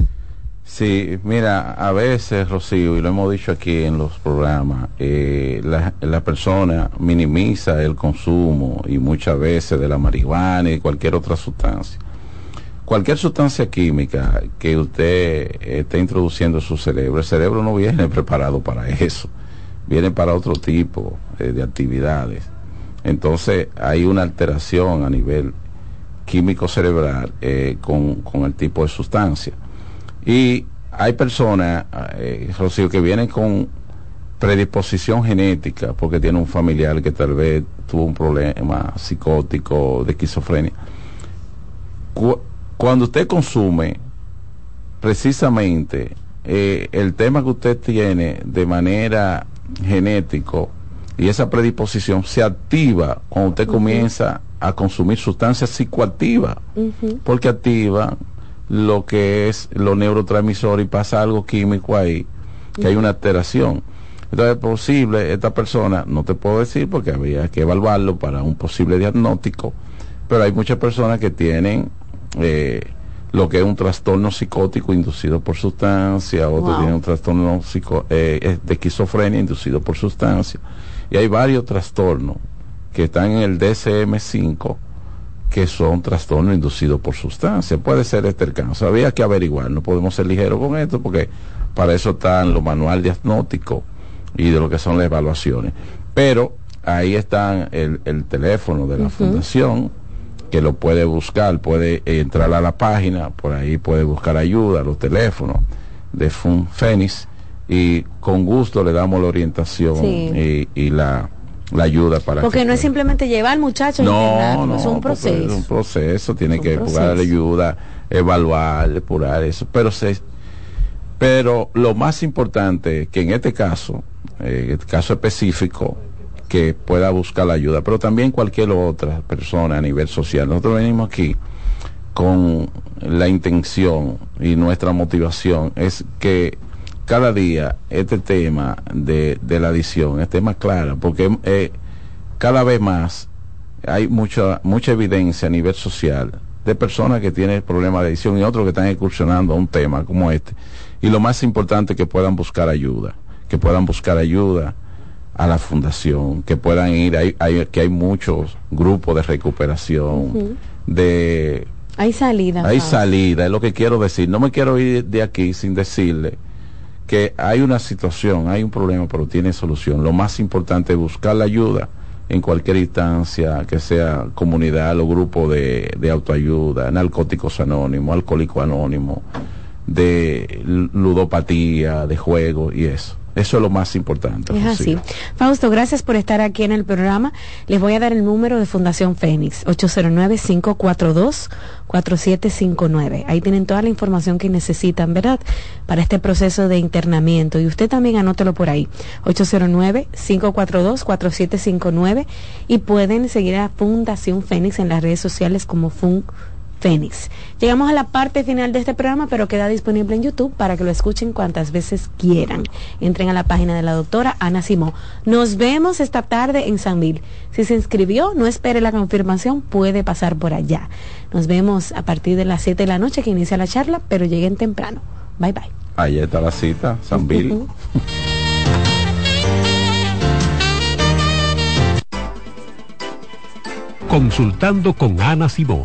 Sí, mira, a veces, Rocío, y lo hemos dicho aquí en los programas, eh, la, la persona minimiza el consumo y muchas veces de la marihuana y cualquier otra sustancia. Cualquier sustancia química que usted esté introduciendo en su cerebro, el cerebro no viene preparado para eso, viene para otro tipo eh, de actividades. Entonces hay una alteración a nivel químico cerebral eh, con, con el tipo de sustancia. Y hay personas, eh, Rocío, que vienen con predisposición genética porque tiene un familiar que tal vez tuvo un problema psicótico de esquizofrenia. Cu- cuando usted consume, precisamente, eh, el tema que usted tiene de manera genético y esa predisposición se activa cuando usted comienza a consumir sustancias psicoactivas porque activa lo que es los neurotransmisores y pasa algo químico ahí, que hay una alteración. Entonces es posible, esta persona, no te puedo decir porque había que evaluarlo para un posible diagnóstico, pero hay muchas personas que tienen eh, lo que es un trastorno psicótico inducido por sustancia, otros Wow. tienen un trastorno psico- eh, de esquizofrenia inducido por sustancia. Y hay varios trastornos que están en el DSM-5 que son trastornos inducidos por sustancia. Puede ser este el caso. Había que averiguar, no podemos ser ligeros con esto porque para eso están los manuales diagnósticos y de lo que son las evaluaciones. Pero ahí está el, el teléfono de la fundación que lo puede buscar, puede entrar a la página, por ahí puede buscar ayuda, los teléfonos de FUNFENIS y con gusto le damos la orientación Sí. y, y la, la ayuda para Porque que no es simplemente llevar al muchacho no, no, es un Es proceso. un proceso, tiene que buscar ayuda, evaluar, depurar eso. Pero se, pero lo más importante que en este caso, eh, en este caso específico, que pueda buscar la ayuda, pero también cualquier otra persona a nivel social. Nosotros venimos aquí con la intención y nuestra motivación es que cada día este tema de, de la adicción esté más clara, porque eh, cada vez más hay mucha mucha evidencia a nivel social de personas que tienen problemas de adicción y otros que están excursionando a un tema como este. Y lo más importante que puedan buscar ayuda, que puedan buscar ayuda a la fundación, que puedan ir, hay, hay- que hay muchos grupos de recuperación, de Hay salida. hay salida, es lo que quiero decir. No me quiero ir de aquí sin decirle que hay una situación, hay un problema, pero tiene solución. Lo más importante es buscar la ayuda en cualquier instancia, que sea comunidad o grupo de, de autoayuda, narcóticos anónimos, alcohólico anónimo, de ludopatía, de juego y eso. Eso es lo más importante. Es así. Fausto, gracias por estar aquí en el programa. Les voy a dar el número de Fundación Fénix, 809-542-4759. Ahí tienen toda la información que necesitan, ¿verdad? Para este proceso de internamiento. Y usted también anótelo por ahí, 809-542-4759. Y pueden seguir a Fundación Fénix en las redes sociales como Fun Fénix. Llegamos a la parte final de este programa, pero queda disponible en YouTube para que lo escuchen cuantas veces quieran. Entren a la página de la doctora Ana Simón. Nos vemos esta tarde en Sanville. Si se inscribió, no espere la confirmación, puede pasar por allá. Nos vemos a partir de las 7 de la noche que inicia la charla, pero lleguen temprano. Bye bye. Ahí está la cita, San Bill. Consultando con Ana Simó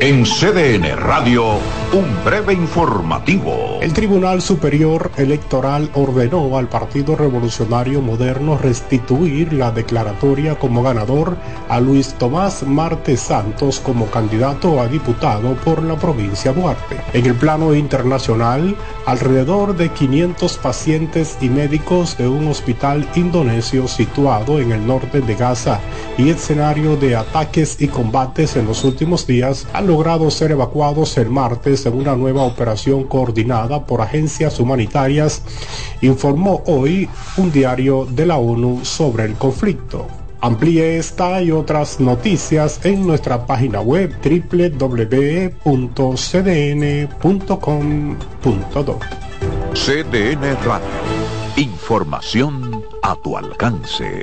En CDN Radio, Un breve informativo. El Tribunal Superior Electoral ordenó al Partido Revolucionario Moderno restituir la declaratoria como ganador a Luis Tomás Marte Santos como candidato a diputado por la provincia Duarte. En el plano internacional, alrededor de 500 pacientes y médicos de un hospital indonesio situado en el norte de Gaza y escenario de ataques y combates en los últimos días han logrado ser evacuados el martes en una nueva operación coordinada por agencias humanitarias, informó hoy un diario de la ONU sobre el conflicto. Amplíe esta y otras noticias en nuestra página web www.cdn.com.do. CDN Radio. Información a tu alcance.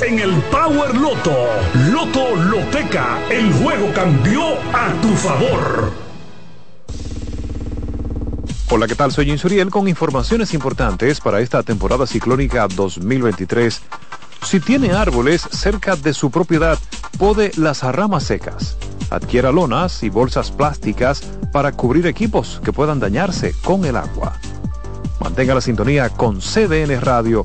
en el Power Loto. Loto Loteca, el juego cambió a tu favor. Hola, ¿qué tal? Soy Insuriel con informaciones importantes para esta temporada ciclónica 2023. Si tiene árboles cerca de su propiedad, pode las ramas secas. Adquiera lonas y bolsas plásticas para cubrir equipos que puedan dañarse con el agua. Mantenga la sintonía con CDN Radio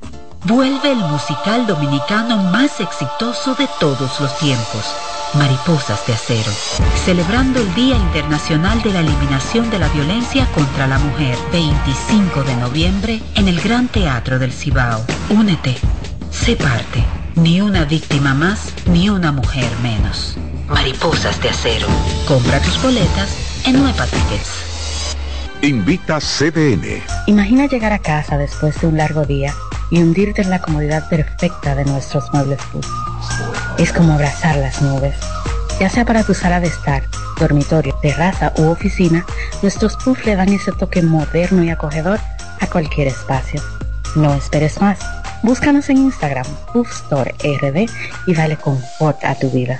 Vuelve el musical dominicano más exitoso de todos los tiempos, Mariposas de Acero, celebrando el Día Internacional de la Eliminación de la Violencia contra la Mujer, 25 de noviembre, en el Gran Teatro del Cibao. Únete, sé parte, ni una víctima más, ni una mujer menos. Mariposas de Acero. Compra tus boletas en Nueva Tickets. Invita CDN. Imagina llegar a casa después de un largo día y hundirte en la comodidad perfecta de nuestros muebles Puff. Es como abrazar las nubes. Ya sea para tu sala de estar, dormitorio, terraza u oficina, nuestros Puff le dan ese toque moderno y acogedor a cualquier espacio. No esperes más. Búscanos en Instagram, Puff Store RD y dale confort a tu vida.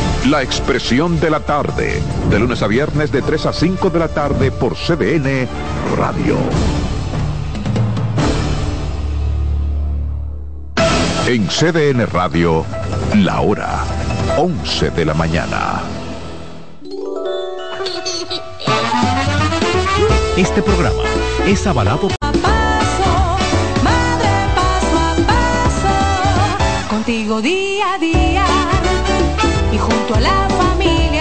La expresión de la tarde, de lunes a viernes de 3 a 5 de la tarde por CDN Radio. En CDN Radio, la hora 11 de la mañana. Este programa es avalado por... Contigo día a día junto a la familia